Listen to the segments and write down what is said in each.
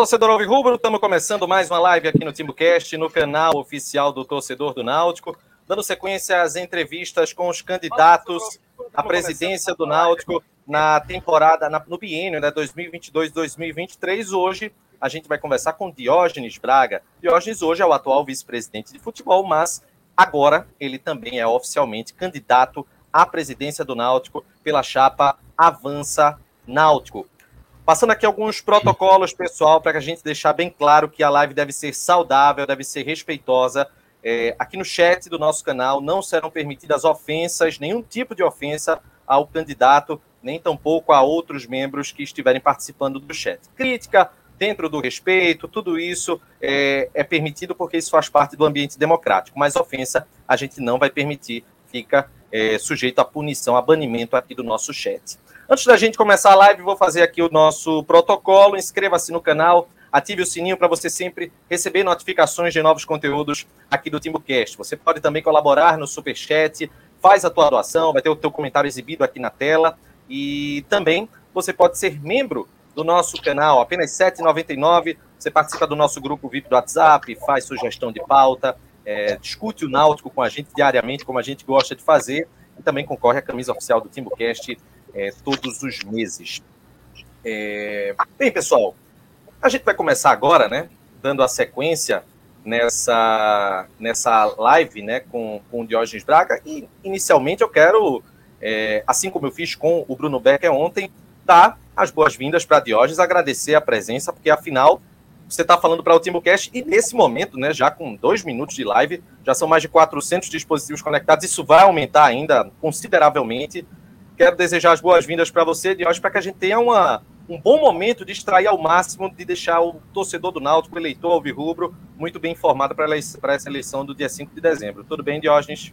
Torcedor Alvirrubro, estamos começando mais uma live aqui no TimbuCast, no canal oficial do Torcedor do Náutico, dando sequência às entrevistas com os candidatos à presidência do Náutico na temporada, no biênio né, 2022-2023. Hoje a gente vai conversar com Diógenes Braga. Diógenes hoje é o atual vice-presidente de futebol, mas agora ele também é oficialmente candidato à presidência do Náutico pela chapa Avança Náutico. Passando aqui alguns protocolos, pessoal, para a gente deixar bem claro que a live deve ser saudável, deve ser respeitosa. É, aqui no chat do nosso canal não serão permitidas ofensas, nenhum tipo de ofensa ao candidato, nem tampouco a outros membros que estiverem participando do chat. Crítica, dentro do respeito, tudo isso é, é permitido porque isso faz parte do ambiente democrático, mas ofensa a gente não vai permitir, fica é, sujeito a punição, a banimento aqui do nosso chat. Antes da gente começar a live, vou fazer aqui o nosso protocolo. Inscreva-se no canal, ative o sininho para você sempre receber notificações de novos conteúdos aqui do TimbuCast. Você pode também colaborar no Super Chat, faz a tua doação, vai ter o teu comentário exibido aqui na tela. E também você pode ser membro do nosso canal, apenas R$ 7,99. Você participa do nosso grupo VIP do WhatsApp, faz sugestão de pauta, é, discute o Náutico com a gente diariamente, como a gente gosta de fazer, e também concorre à camisa oficial do TimbuCast é, todos os meses. É... Bem, pessoal, a gente vai começar agora, né? Dando a sequência nessa, nessa live né, com, com o Diógenes Braga. E inicialmente eu quero, é, assim como eu fiz com o Bruno Becker ontem, dar as boas-vindas para Diógenes, agradecer a presença, porque afinal você está falando para o TimbuCast e nesse momento, né, já com dois minutos de live, já são mais de 400 dispositivos conectados. Isso vai aumentar ainda consideravelmente quero desejar as boas-vindas para você, de hoje, para que a gente tenha uma, um bom momento de extrair ao máximo, de deixar o torcedor do Náutico, o eleitor alvirrubro, muito bem informado para essa eleição do dia 5 de dezembro. Tudo bem, Diógenes?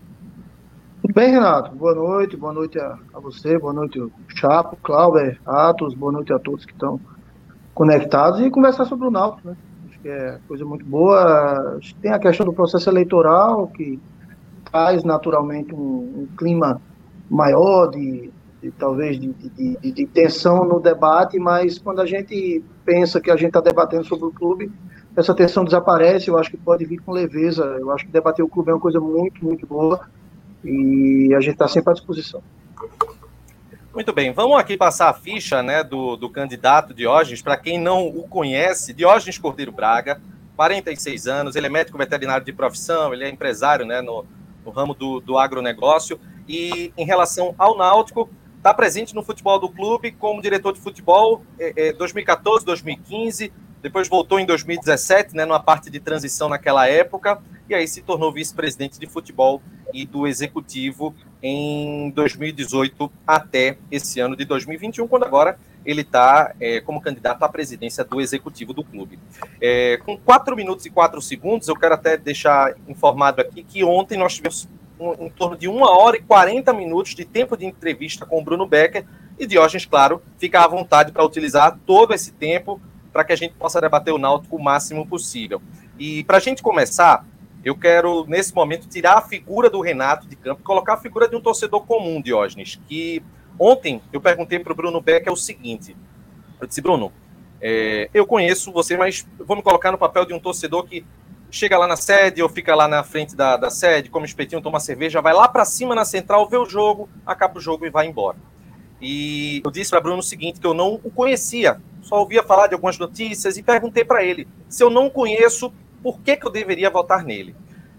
Tudo bem, Renato. Boa noite, boa noite a, a você, boa noite, Chapo, Cláudio, Atos, boa noite a todos que estão conectados e conversar sobre o Náutico, né? Acho que é coisa muito boa. Tem a questão do processo eleitoral, que traz naturalmente um, um clima maior de, de talvez de, de, de, tensão no debate, mas quando a gente pensa que a gente está debatendo sobre o clube, essa tensão desaparece, eu acho que pode vir com leveza, eu acho que debater o clube é uma coisa muito, muito boa, e a gente está sempre à disposição. Muito bem, vamos aqui passar a ficha né, do, do candidato Diógenes, para quem não o conhece, Diógenes Cordeiro Braga, 46 anos, ele é médico veterinário de profissão, ele é empresário né, no, no ramo do, do agronegócio, e em relação ao Náutico, está presente no futebol do clube como diretor de futebol é, é, 2014, 2015, depois voltou em 2017, né, numa parte de transição naquela época, e aí se tornou vice-presidente de futebol e do executivo em 2018 até esse ano de 2021, quando agora ele está é, como candidato à presidência do executivo do clube. É, com 4 minutos e 4 segundos, eu quero até deixar informado aqui que ontem nós tivemos um, em torno de uma hora e 40 minutos de tempo de entrevista com o Bruno Becker. E Diógenes, claro, fica à vontade para utilizar todo esse tempo para que a gente possa debater o Náutico o máximo possível. E para a gente começar, eu quero, nesse momento, tirar a figura do Renato de campo e colocar a figura de um torcedor comum, Diógenes, que ontem eu perguntei para o Bruno Becker o seguinte. Eu disse, Bruno, é, eu conheço você, mas vou me colocar no papel de um torcedor que chega lá na sede ou fica lá na frente da, da sede, come espetinho, toma cerveja, vai lá para cima na central, vê o jogo, acaba o jogo e vai embora. E eu disse para Bruno o seguinte, que eu não o conhecia, só ouvia falar de algumas notícias e perguntei para ele, se eu não conheço, por que, que eu deveria votar nele?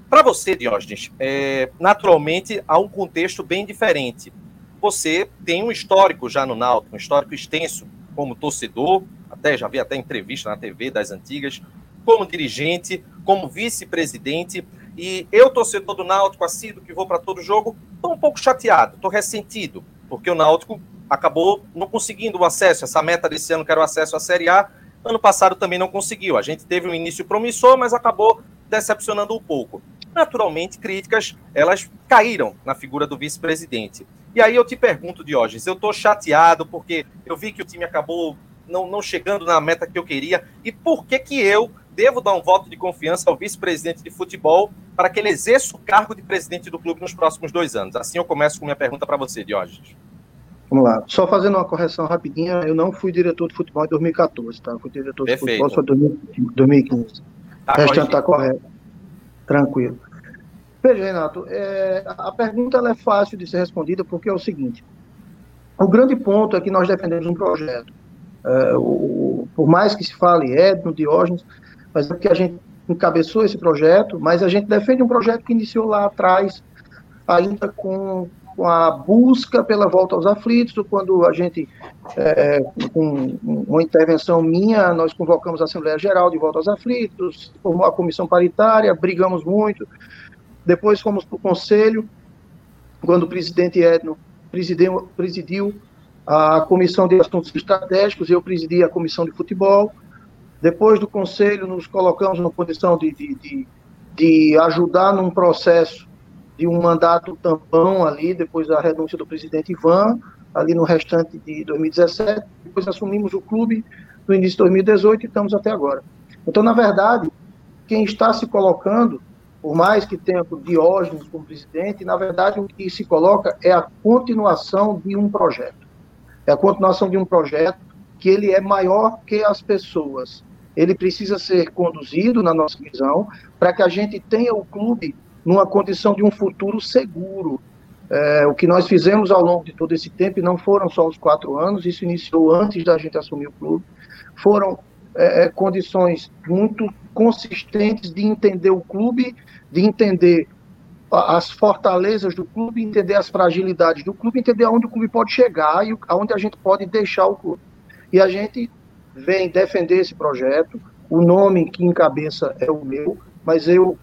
Para você, Diógenes, é, naturalmente há um contexto bem diferente. Você tem um histórico já no Náutico, um histórico extenso como torcedor, até já vi até entrevista na TV das antigas, como dirigente, como vice-presidente. E eu, torcedor do Náutico, assíduo que vou para todo jogo, estou um pouco chateado, estou ressentido, porque o Náutico acabou não conseguindo o acesso. Essa meta desse ano, que era o acesso à Série A, ano passado também não conseguiu. A gente teve um início promissor, mas acabou decepcionando um pouco. Naturalmente, críticas, elas caíram na figura do vice-presidente. E aí eu te pergunto, Diógenes, eu estou chateado porque eu vi que o time acabou não, não chegando na meta que eu queria, e por que que eu devo dar um voto de confiança ao vice-presidente de futebol para que ele exerça o cargo de presidente do clube nos próximos dois anos? Assim eu começo com minha pergunta para você, Diógenes. Vamos lá. Só fazendo uma correção rapidinha, eu não fui diretor de futebol em 2014, tá? Eu fui diretor Perfeito. de futebol só em 2015. Tá o restante está correto. Tranquilo. Veja, Renato, é, a pergunta é fácil de ser respondida porque é o seguinte: o grande ponto é que nós defendemos um projeto. É, o, por mais que se fale Edno, Diógenes, mas é porque a gente encabeçou esse projeto, mas a gente defende um projeto que iniciou lá atrás, ainda com, com a busca pela volta aos aflitos, quando a gente, é, com uma intervenção minha, nós convocamos a Assembleia Geral de volta aos aflitos, formou a comissão paritária, brigamos muito, depois fomos para o Conselho, quando o presidente Edno presidiu, presidiu a Comissão de Assuntos Estratégicos, eu presidi a Comissão de Futebol, depois do Conselho, nos colocamos na condição de, de, de, de ajudar num processo de um mandato tampão ali, depois da renúncia do presidente Ivan, ali no restante de 2017. Depois assumimos o clube no início de 2018 e estamos até agora. Então, na verdade, quem está se colocando, por mais que tenha o Diógenes como presidente, na verdade o que se coloca é a continuação de um projeto. É a continuação de um projeto que ele é maior que as pessoas ele precisa ser conduzido, na nossa visão, para que a gente tenha o clube numa condição de um futuro seguro. É, o que nós fizemos ao longo de todo esse tempo, e não foram só os quatro anos, isso iniciou antes da gente assumir o clube, foram é, é condições muito consistentes de entender o clube, de entender as fortalezas do clube, entender as fragilidades do clube, entender aonde o clube pode chegar e aonde a gente pode deixar o clube. E a gente vem defender esse projeto. O nome que encabeça é o meu, mas eu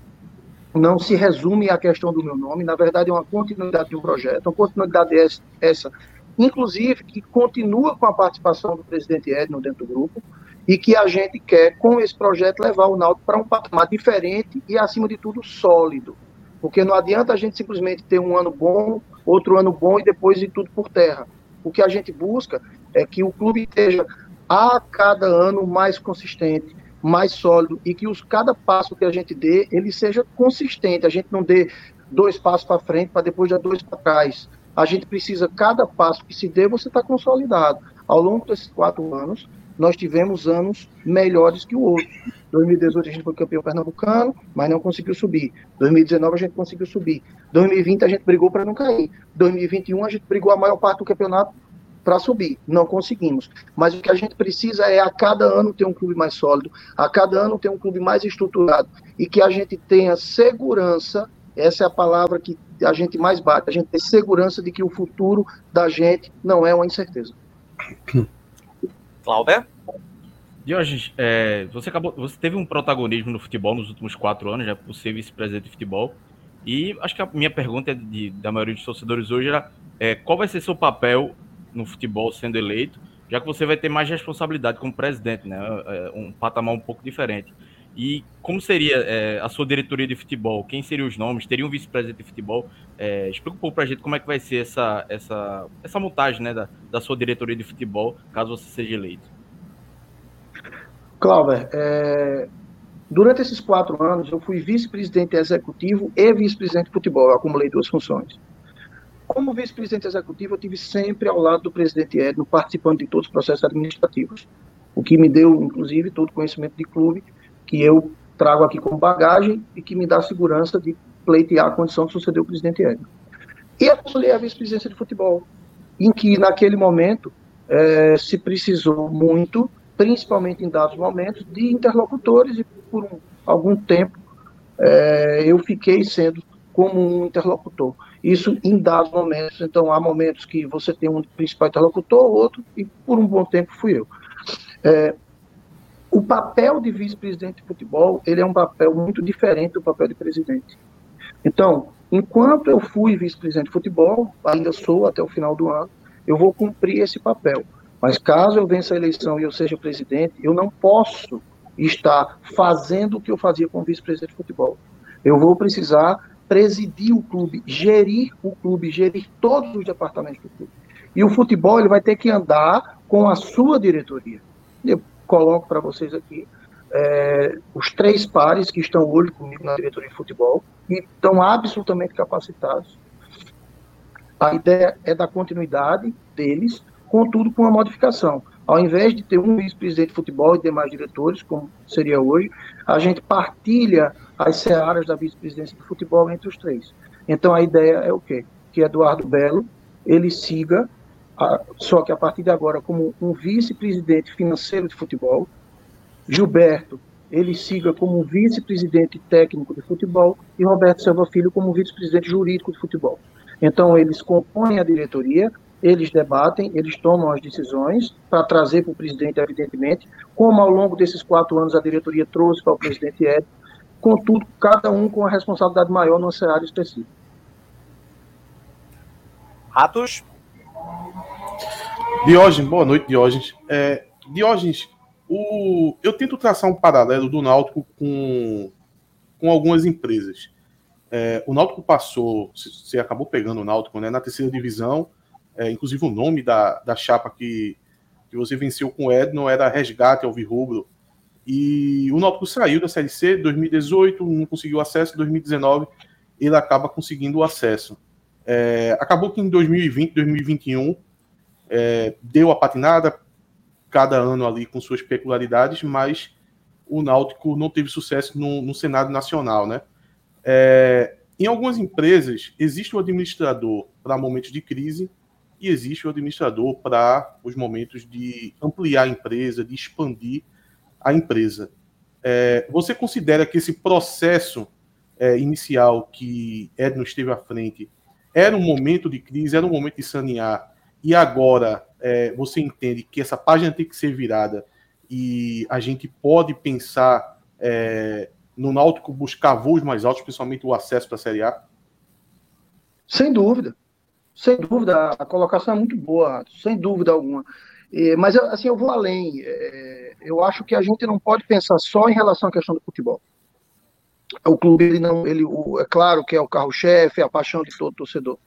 não se resume à questão do meu nome. Na verdade, é uma continuidade de um projeto, uma continuidade essa, inclusive, que continua com a participação do presidente Edno dentro do grupo e que a gente quer, com esse projeto, levar o Náutico para um patamar diferente e, acima de tudo, sólido. Porque não adianta a gente simplesmente ter um ano bom, outro ano bom e depois ir tudo por terra. O que a gente busca é que o clube esteja a cada ano mais consistente, mais sólido e que os, cada passo que a gente dê, ele seja consistente. A gente não dê dois passos para frente para depois dar dois para trás. A gente precisa, cada passo que se dê, você está consolidado. Ao longo desses quatro anos, nós tivemos anos melhores que o outro. 2018 a gente foi campeão pernambucano, mas não conseguiu subir. 2019 a gente conseguiu subir. 2020 a gente brigou para não cair. 2021 a gente brigou a maior parte do campeonato para subir. Não conseguimos. Mas o que a gente precisa é a cada ano ter um clube mais sólido, a cada ano ter um clube mais estruturado e que a gente tenha segurança. Essa é a palavra que a gente mais bate. A gente tem segurança de que o futuro da gente não é uma incerteza. Cláudio? Diógenes, é, você, acabou, você teve um protagonismo no futebol nos últimos quatro anos, já por ser vice-presidente de futebol. E acho que a minha pergunta é de, da maioria dos torcedores hoje era é, qual vai ser seu papel no futebol sendo eleito, já que você vai ter mais responsabilidade como presidente, né? É, um patamar um pouco diferente. E como seria é, a sua diretoria de futebol? Quem seriam os nomes? Teria um vice-presidente de futebol? É, explica um pouco pra gente como é que vai ser essa, essa, essa montagem né, da, da sua diretoria de futebol, caso você seja eleito. Cláudio, é, durante esses quatro anos eu fui vice-presidente executivo e vice-presidente de futebol, eu acumulei duas funções. Como vice-presidente executivo, eu tive sempre ao lado do presidente Edno, participando de todos os processos administrativos, o que me deu, inclusive, todo o conhecimento de clube que eu trago aqui como bagagem e que me dá segurança de pleitear a condição de suceder o presidente Edno. E assumir a vice-presidência de futebol, em que, naquele momento, é, se precisou muito, principalmente em dados momentos, de interlocutores, e por um, algum tempo é, eu fiquei sendo como um interlocutor. Isso em dados momentos. Então, há momentos que você tem um principal interlocutor, outro, e por um bom tempo fui eu. É, o papel de vice-presidente de futebol, ele é um papel muito diferente do papel de presidente. Então, enquanto eu fui vice-presidente de futebol, ainda sou até o final do ano, eu vou cumprir esse papel. Mas caso eu vença a eleição e eu seja presidente, eu não posso estar fazendo o que eu fazia como vice-presidente de futebol. Eu vou precisar presidir o clube, gerir o clube, gerir todos os departamentos do clube. E o futebol ele vai ter que andar com a sua diretoria. Eu coloco para vocês aqui é, os três pares que estão hoje comigo na diretoria de futebol e estão absolutamente capacitados. A ideia é da continuidade deles, contudo com uma modificação. Ao invés de ter um vice-presidente de futebol e demais diretores, como seria hoje, a gente partilha as searas da vice-presidência de futebol entre os três. Então a ideia é o quê? Que Eduardo Belo ele siga, a, só que a partir de agora como um vice-presidente financeiro de futebol, Gilberto ele siga como vice-presidente técnico de futebol e Roberto Silva Filho como vice-presidente jurídico de futebol. Então eles compõem a diretoria eles debatem, eles tomam as decisões para trazer para o presidente, evidentemente, como ao longo desses quatro anos a diretoria trouxe para o presidente Ed, contudo, cada um com a responsabilidade maior no cenário específico. Ratos? Diógenes, boa noite, Diógenes. É, Diógenes, o, eu tento traçar um paralelo do Náutico com, com algumas empresas. É, o Náutico passou, você acabou pegando o Náutico né, na terceira divisão, é, inclusive o nome da, da chapa que, que você venceu com o Edno era Resgate Alvirrubro. E o Náutico saiu da Série C 2018, não conseguiu acesso, 2019 ele acaba conseguindo o acesso. É, acabou que em 2020, 2021 é, deu a patinada, cada ano ali com suas peculiaridades, mas o Náutico não teve sucesso no, no cenário nacional, né? É, em algumas empresas existe o administrador para momentos de crise existe o administrador para os momentos de ampliar a empresa, de expandir a empresa. É, você considera que esse processo é, inicial que Edno esteve à frente era um momento de crise, era um momento de sanear, e agora é, você entende que essa página tem que ser virada e a gente pode pensar é, no Náutico buscar voos mais altos, principalmente o acesso para a Série A? Sem dúvida. Sem dúvida, a colocação é muito boa, sem dúvida alguma. Mas, assim, eu vou além. É, eu acho que a gente não pode pensar só em relação à questão do futebol. O clube, ele não, ele, é claro que é o carro-chefe, é a paixão de todo torcedor.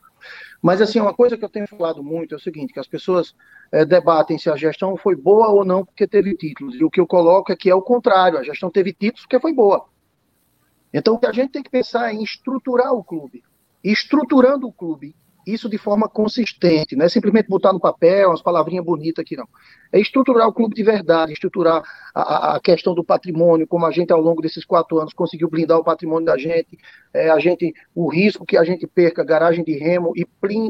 Mas, assim, uma coisa que eu tenho falado muito é o seguinte, que as pessoas é, debatem se a gestão foi boa ou não porque teve títulos. E o que eu coloco é que é o contrário, a gestão teve títulos porque foi boa. Então, o que a gente tem que pensar é em estruturar o clube. Estruturando o clube, isso de forma consistente, não é simplesmente botar no papel umas palavrinhas bonitas aqui, não. É estruturar o clube de verdade, estruturar a, a, questão do patrimônio, como a gente ao longo desses quatro anos conseguiu blindar o patrimônio da gente, é, a gente, o risco que a gente perca, garagem de remo e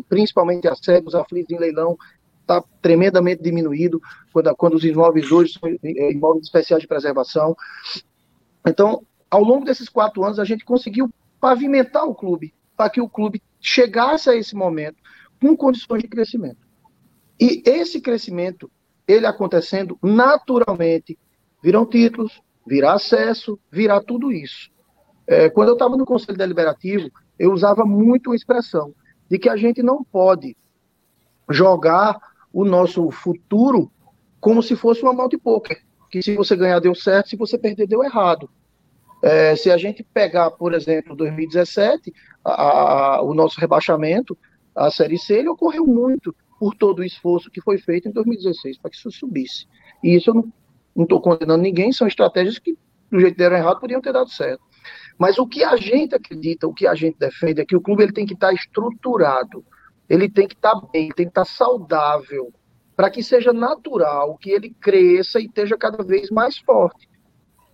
principalmente as cegos aflitos em leilão, está tremendamente diminuído quando, quando os imóveis hoje são é, imóveis especiais de preservação. Então, ao longo desses quatro anos, a gente conseguiu pavimentar o clube, para que o clube chegasse a esse momento com condições de crescimento. E esse crescimento, ele acontecendo naturalmente, virão títulos, virá acesso, virá tudo isso. É, quando eu estava no Conselho Deliberativo, eu usava muito a expressão de que a gente não pode jogar o nosso futuro como se fosse uma mão de poker. Que se você ganhar deu certo, se você perder deu errado. É, se a gente pegar, por exemplo, 2017, a, a, o nosso rebaixamento, a Série C, ele ocorreu muito por todo o esforço que foi feito em 2016 para que isso subisse. E isso eu não estou condenando ninguém, são estratégias que, do jeito que deram errado, podiam ter dado certo. Mas o que a gente acredita, o que a gente defende é que o clube ele tem que estar estruturado, ele tem que estar bem, ele tem que estar saudável, para que seja natural, que ele cresça e esteja cada vez mais forte.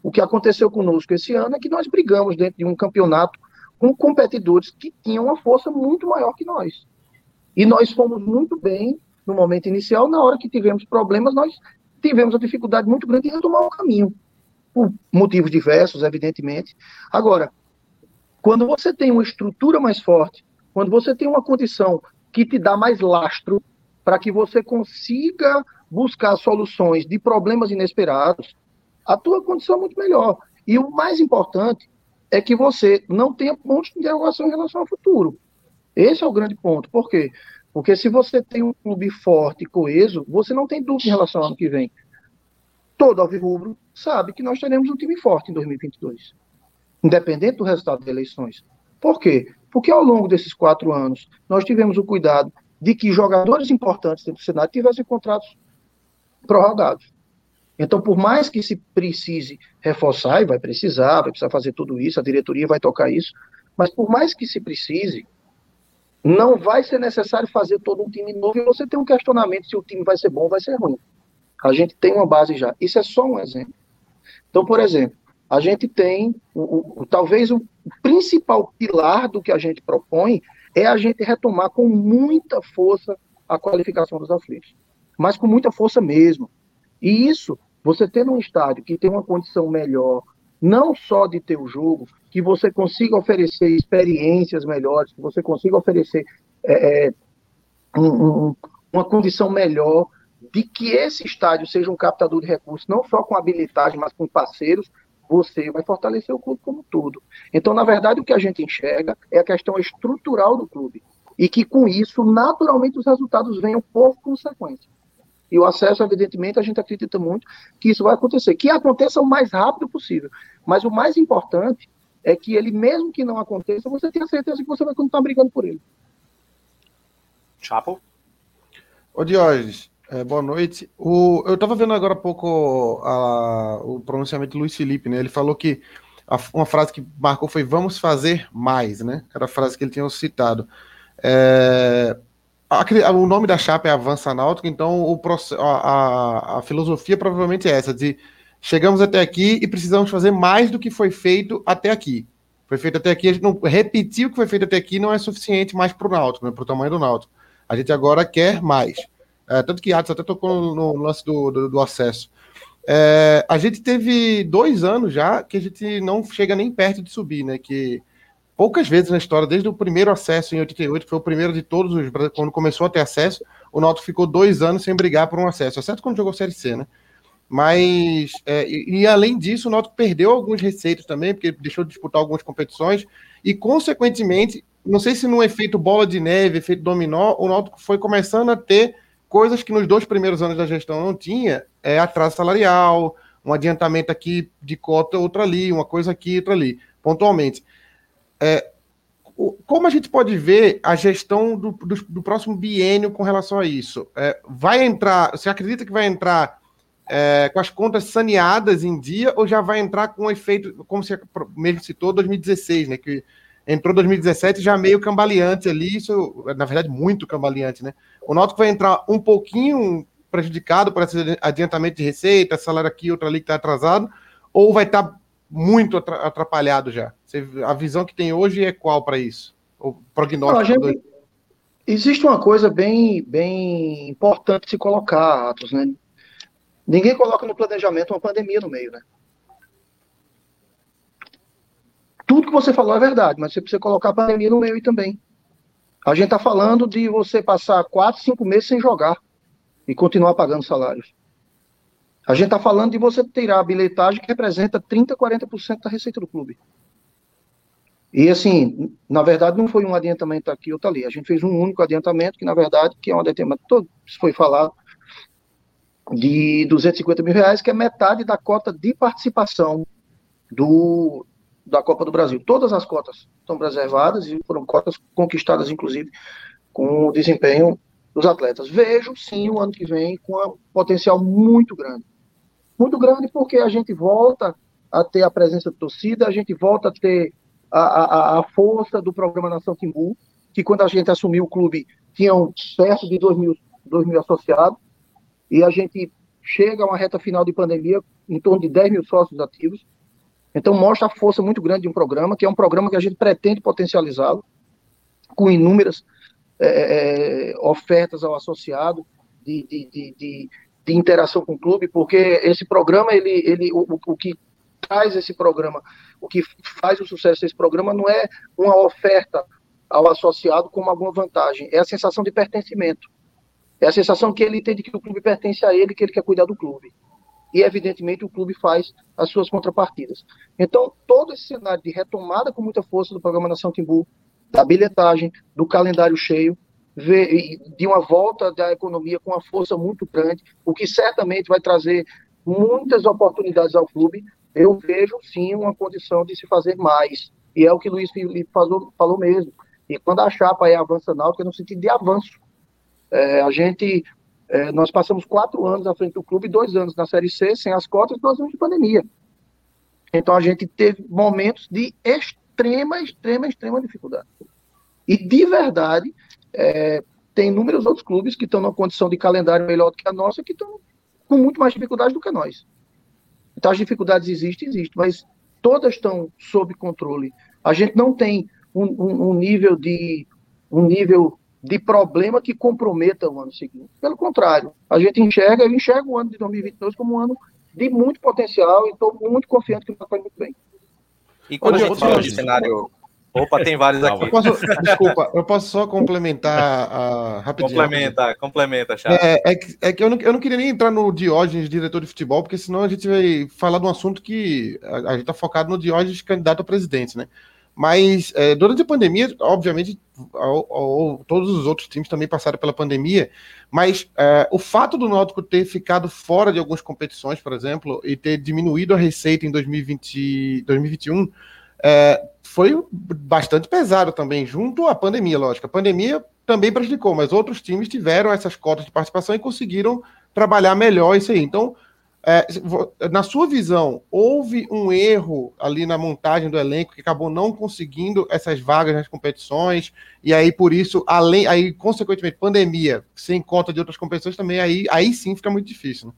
O que aconteceu conosco esse ano é que nós brigamos dentro de um campeonato com competidores que tinham uma força muito maior que nós. E nós fomos muito bem no momento inicial, na hora que tivemos problemas, nós tivemos uma dificuldade muito grande em retomar o caminho, por motivos diversos, evidentemente. Agora, quando você tem uma estrutura mais forte, quando você tem uma condição que te dá mais lastro para que você consiga buscar soluções de problemas inesperados, a tua condição é muito melhor. E o mais importante é que você não tenha pontos de interrogação em relação ao futuro. Esse é o grande ponto. Por quê? Porque se você tem um clube forte, coeso, você não tem dúvida em relação ao ano que vem. Todo alvirrubro sabe que nós teremos um time forte em 2022, independente do resultado das eleições. Por quê? Porque ao longo desses quatro anos, nós tivemos o cuidado de que jogadores importantes dentro do Senado tivessem contratos prorrogados. Então, por mais que se precise reforçar, e vai precisar, vai precisar fazer tudo isso, a diretoria vai tocar isso, mas por mais que se precise, não vai ser necessário fazer todo um time novo e você tem um questionamento se o time vai ser bom ou vai ser ruim. A gente tem uma base já. Isso é só um exemplo. Então, por exemplo, a gente tem, o, o, talvez o principal pilar do que a gente propõe é a gente retomar com muita força a qualificação dos aflitos. Mas com muita força mesmo. E isso, você tendo um estádio que tem uma condição melhor, não só de ter o jogo, que você consiga oferecer experiências melhores, que você consiga oferecer é, é um, um, uma condição melhor de que esse estádio seja um captador de recursos, não só com habilidade, mas com parceiros, você vai fortalecer o clube como um todo. Então, na verdade, o que a gente enxerga é a questão estrutural do clube. E que com isso, naturalmente, os resultados venham por consequência. E o acesso, evidentemente, a gente acredita muito que isso vai acontecer. Que aconteça o mais rápido possível. Mas o mais importante é que ele, mesmo que não aconteça, você tenha certeza que você vai continuar brigando por ele. Chapo? Ô Diógenes, é, boa noite. O, eu estava vendo agora há pouco a, o pronunciamento de Luiz Felipe, né? Ele falou que a, uma frase que marcou foi vamos fazer mais, né? Era a frase que ele tinha citado. É, o nome da chapa é Avança Náutica, então o, a, a, filosofia provavelmente é essa, de chegamos até aqui e precisamos fazer mais do que foi feito até aqui. Foi feito até aqui, a gente não repetir o que foi feito até aqui não é suficiente mais para o Náutico, né, para o tamanho do Náutico. A gente agora quer mais. É, tanto que Atos até tocou no, no lance do, do, do acesso. É, a gente teve dois anos já que a gente não chega nem perto de subir, né? Que poucas vezes na história, desde o primeiro acesso em 88, que foi o primeiro de todos os quando começou a ter acesso, o Náutico ficou dois anos sem brigar por um acesso, exceto quando jogou Série C, né? Mas, é, e, e, além disso, o Náutico perdeu alguns receitos também, porque deixou de disputar algumas competições, e, consequentemente, não sei se no efeito bola de neve, efeito dominó, o Náutico foi começando a ter coisas que nos dois primeiros anos da gestão não tinha, é atraso salarial, um adiantamento aqui de cota, outra ali, uma coisa aqui, outra ali, pontualmente. É, como a gente pode ver a gestão do, do, do próximo biênio com relação a isso? É, vai entrar, você acredita que vai entrar é, com as contas saneadas em dia ou já vai entrar com um efeito, como você mesmo citou, 2016, né? Que entrou 2017 já meio cambaleante ali, isso, na verdade, muito cambaleante, né? O Náutico vai entrar um pouquinho prejudicado por esse adiantamento de receita, salário aqui, outro ali que está atrasado, ou vai estar tá muito atrapalhado já? A visão que tem hoje é qual para isso? O prognóstico? Não, gente, existe uma coisa bem, bem importante se colocar, Atos, né? Ninguém coloca no planejamento uma pandemia no meio, né? Tudo que você falou é verdade, mas você precisa colocar a pandemia no meio também. A gente está falando de você passar quatro, cinco meses sem jogar e continuar pagando salários. A gente está falando de você tirar a bilhetagem que representa 30%, 40% da receita do clube. E assim, na verdade, não foi um adiantamento aqui ou ali. A gente fez um único adiantamento, que na verdade, que é um adiantamento, todo isso foi falado, de 250 mil reais, que é metade da cota de participação do, da Copa do Brasil. Todas as cotas estão preservadas e foram cotas conquistadas, inclusive, com o desempenho dos atletas. Vejo, sim, o ano que vem com um potencial muito grande muito grande porque a gente volta a ter a presença de torcida, a gente volta a ter a, a, a força do programa Nação Timbu, que quando a gente assumiu o clube tinham perto de 2 mil, 2 mil associados, e a gente chega a uma reta final de pandemia em torno de 10 mil sócios ativos. Então mostra a força muito grande de um programa, que é um programa que a gente pretende potencializá-lo, com inúmeras é, é ofertas ao associado, de, de, de, de de interação com o clube, porque esse programa, ele, ele o, o que traz esse programa, o que faz o sucesso desse programa não é uma oferta ao associado como alguma vantagem, é a sensação de pertencimento. É a sensação que ele tem de que o clube pertence a ele, que ele quer cuidar do clube. E, evidentemente, o clube faz as suas contrapartidas. Então, todo esse cenário de retomada com muita força do programa Nação Timbu, da bilhetagem, do calendário cheio, de uma volta da economia com uma força muito grande, o que certamente vai trazer muitas oportunidades ao clube. Eu vejo sim uma condição de se fazer mais. E é o que Luiz Felipe falou, falou mesmo. E quando a chapa é avança náutica, é no sentido de avanço. É, a gente, é, nós passamos quatro anos à frente do clube, dois anos na Série C, sem as cotas, dois anos de pandemia. Então a gente teve momentos de extrema, extrema, extrema dificuldade. E de verdade, é, tem inúmeros outros clubes que estão numa condição de calendário melhor do que a nossa, que estão com muito mais dificuldade do que nós. Então as dificuldades existem, existem, mas todas estão sob controle. A gente não tem um, um, um nível de um nível de problema que comprometa o ano seguinte. Pelo contrário, a gente enxerga, eu enxergo o ano de 2022 como um ano de muito potencial e estou muito confiante que vai muito bem. E quando a gente fala de cenário Opa, tem vários aqui. Eu posso, desculpa, eu posso só complementar uh, rapidinho. Complementa, complementa, Charles. É, é, que, é que eu não, eu não queria nem entrar no Diógenes, diretor de futebol, porque senão a gente vai falar de um assunto que a, a gente está focado no Diógenes, candidato a presidente, né? Mas é, durante a pandemia, obviamente, ao, ao, todos os outros times também passaram pela pandemia, mas é, o fato do Náutico ter ficado fora de algumas competições, por exemplo, e ter diminuído a receita em 2020, 2021 é, foi bastante pesado também, junto à pandemia, lógico. A pandemia também prejudicou, mas outros times tiveram essas cotas de participação e conseguiram trabalhar melhor isso aí. Então, é, na sua visão, houve um erro ali na montagem do elenco que acabou não conseguindo essas vagas nas competições, e aí por isso, além, aí, consequentemente, pandemia, sem conta de outras competições, também aí, aí sim fica muito difícil. Né?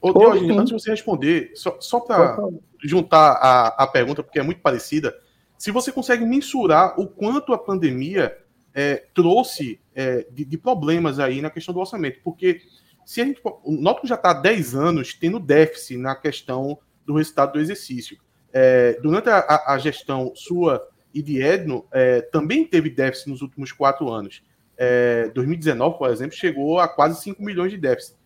Ô, Diógenes, antes de você responder, só, só para juntar a, a pergunta, porque é muito parecida, se você consegue mensurar o quanto a pandemia é, trouxe é, de, de, problemas aí na questão do orçamento, porque se a gente, o Náutico já está há 10 anos tendo déficit na questão do resultado do exercício. É, durante a, a, gestão sua e de Edno, é, também teve déficit nos últimos quatro anos. 2019, é, por exemplo, chegou a quase 5 milhões de déficit.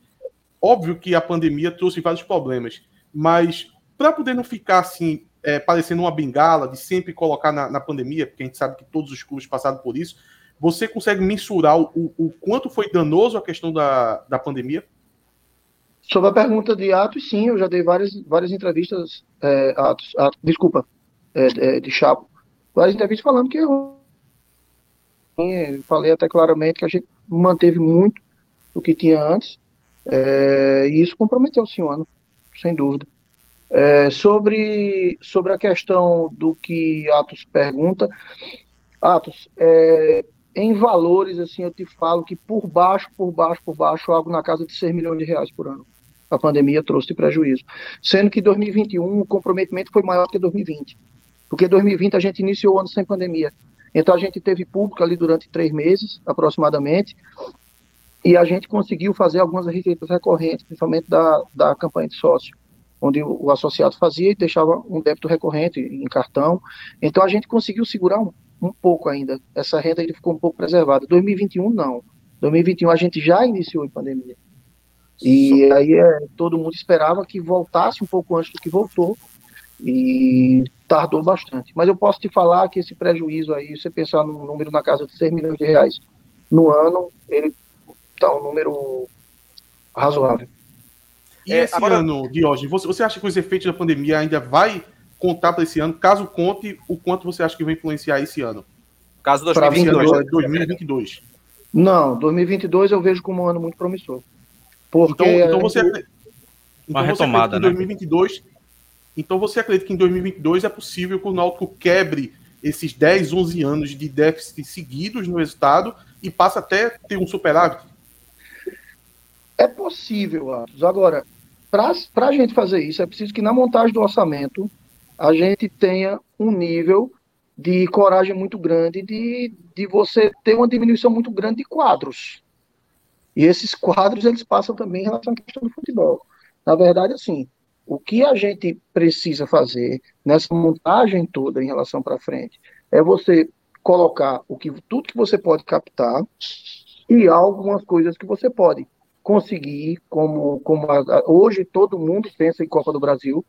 Óbvio que a pandemia trouxe vários problemas, mas para poder não ficar assim, é, parecendo uma bengala de sempre colocar na, na, pandemia, porque a gente sabe que todos os clubes passaram por isso, você consegue mensurar o, o quanto foi danoso a questão da, da pandemia? Sobre a pergunta de Atos, sim, eu já dei várias, várias entrevistas, é, Atos, Atos, desculpa, é, é, de Chapo, várias entrevistas falando que eu falei até claramente que a gente manteve muito o que tinha antes, é, e isso comprometeu o senhor, sem dúvida. É, sobre, sobre a questão do que Atos pergunta, Atos, é, em valores, assim, eu te falo que por baixo, por baixo, por baixo, algo na casa de 6 milhões de reais por ano. A pandemia trouxe prejuízo. Sendo que 2021 o comprometimento foi maior que 2020. Porque 2020 a gente iniciou o ano sem pandemia. Então a gente teve público ali durante três meses, aproximadamente, e a gente conseguiu fazer algumas receitas recorrentes, principalmente da, da campanha de sócio, onde o, o associado fazia e deixava um débito recorrente em cartão. Então a gente conseguiu segurar um, um pouco ainda. Essa renda ele ficou um pouco preservada. 2021 não. 2021 a gente já iniciou em pandemia. E aí é, todo mundo esperava que voltasse um pouco antes do que voltou e tardou bastante. Mas eu posso te falar que esse prejuízo aí, você pensar num número na casa de 6 milhões de reais no ano, ele está um número razoável. E é, esse agora... ano, Diógenes, você, você acha que os efeitos da pandemia ainda vai contar para esse ano? Caso conte, o quanto você acha que vai influenciar esse ano? Caso 2022. 2022. Não, 2022 eu vejo como um ano muito promissor. Porque então, então você acredita, então uma retomada, né? 2022, então você acredita que em 2022 é possível que o Náutico quebre esses 10, 11 anos de déficit seguidos no resultado e passe até ter um superávit? É possível, Atos. Agora, para a gente fazer isso, é preciso que na montagem do orçamento a gente tenha um nível de coragem muito grande de, de você ter uma diminuição muito grande de quadros. E esses quadros, eles passam também em relação à questão do futebol. Na verdade, assim, o que a gente precisa fazer nessa montagem toda em relação para frente é você colocar o que tudo que você pode captar e algumas coisas que você pode conseguir, como, como a, hoje todo mundo pensa em Copa do Brasil,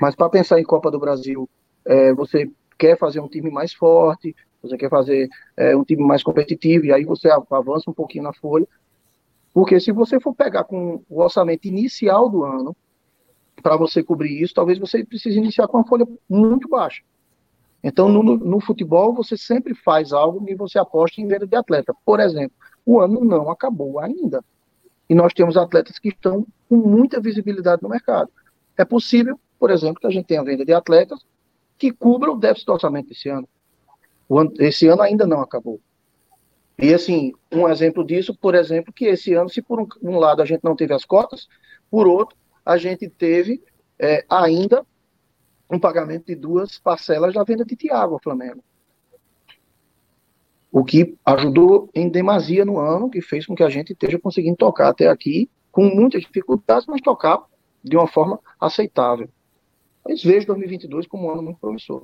mas para pensar em Copa do Brasil, é, você quer fazer um time mais forte, você quer fazer é, um time mais competitivo, e aí você avança um pouquinho na folha. Porque se você for pegar com o orçamento inicial do ano, para você cobrir isso, talvez você precise iniciar com uma folha muito baixa. Então, no, no, futebol, você sempre faz algo e você aposta em venda de atleta. Por exemplo, o ano não acabou ainda. E nós temos atletas que estão com muita visibilidade no mercado. É possível, por exemplo, que a gente tenha venda de atletas que cubram o déficit do orçamento desse ano. Esse ano ainda não acabou. E assim, um exemplo disso, por exemplo, que esse ano, se por um, um lado a gente não teve as cotas, por outro, a gente teve é, ainda um pagamento de duas parcelas da venda de Tiago ao Flamengo. O que ajudou em demasia no ano, que fez com que a gente esteja conseguindo tocar até aqui, com muitas dificuldades, mas tocar de uma forma aceitável. Mas vejo 2022 como um ano muito promissor.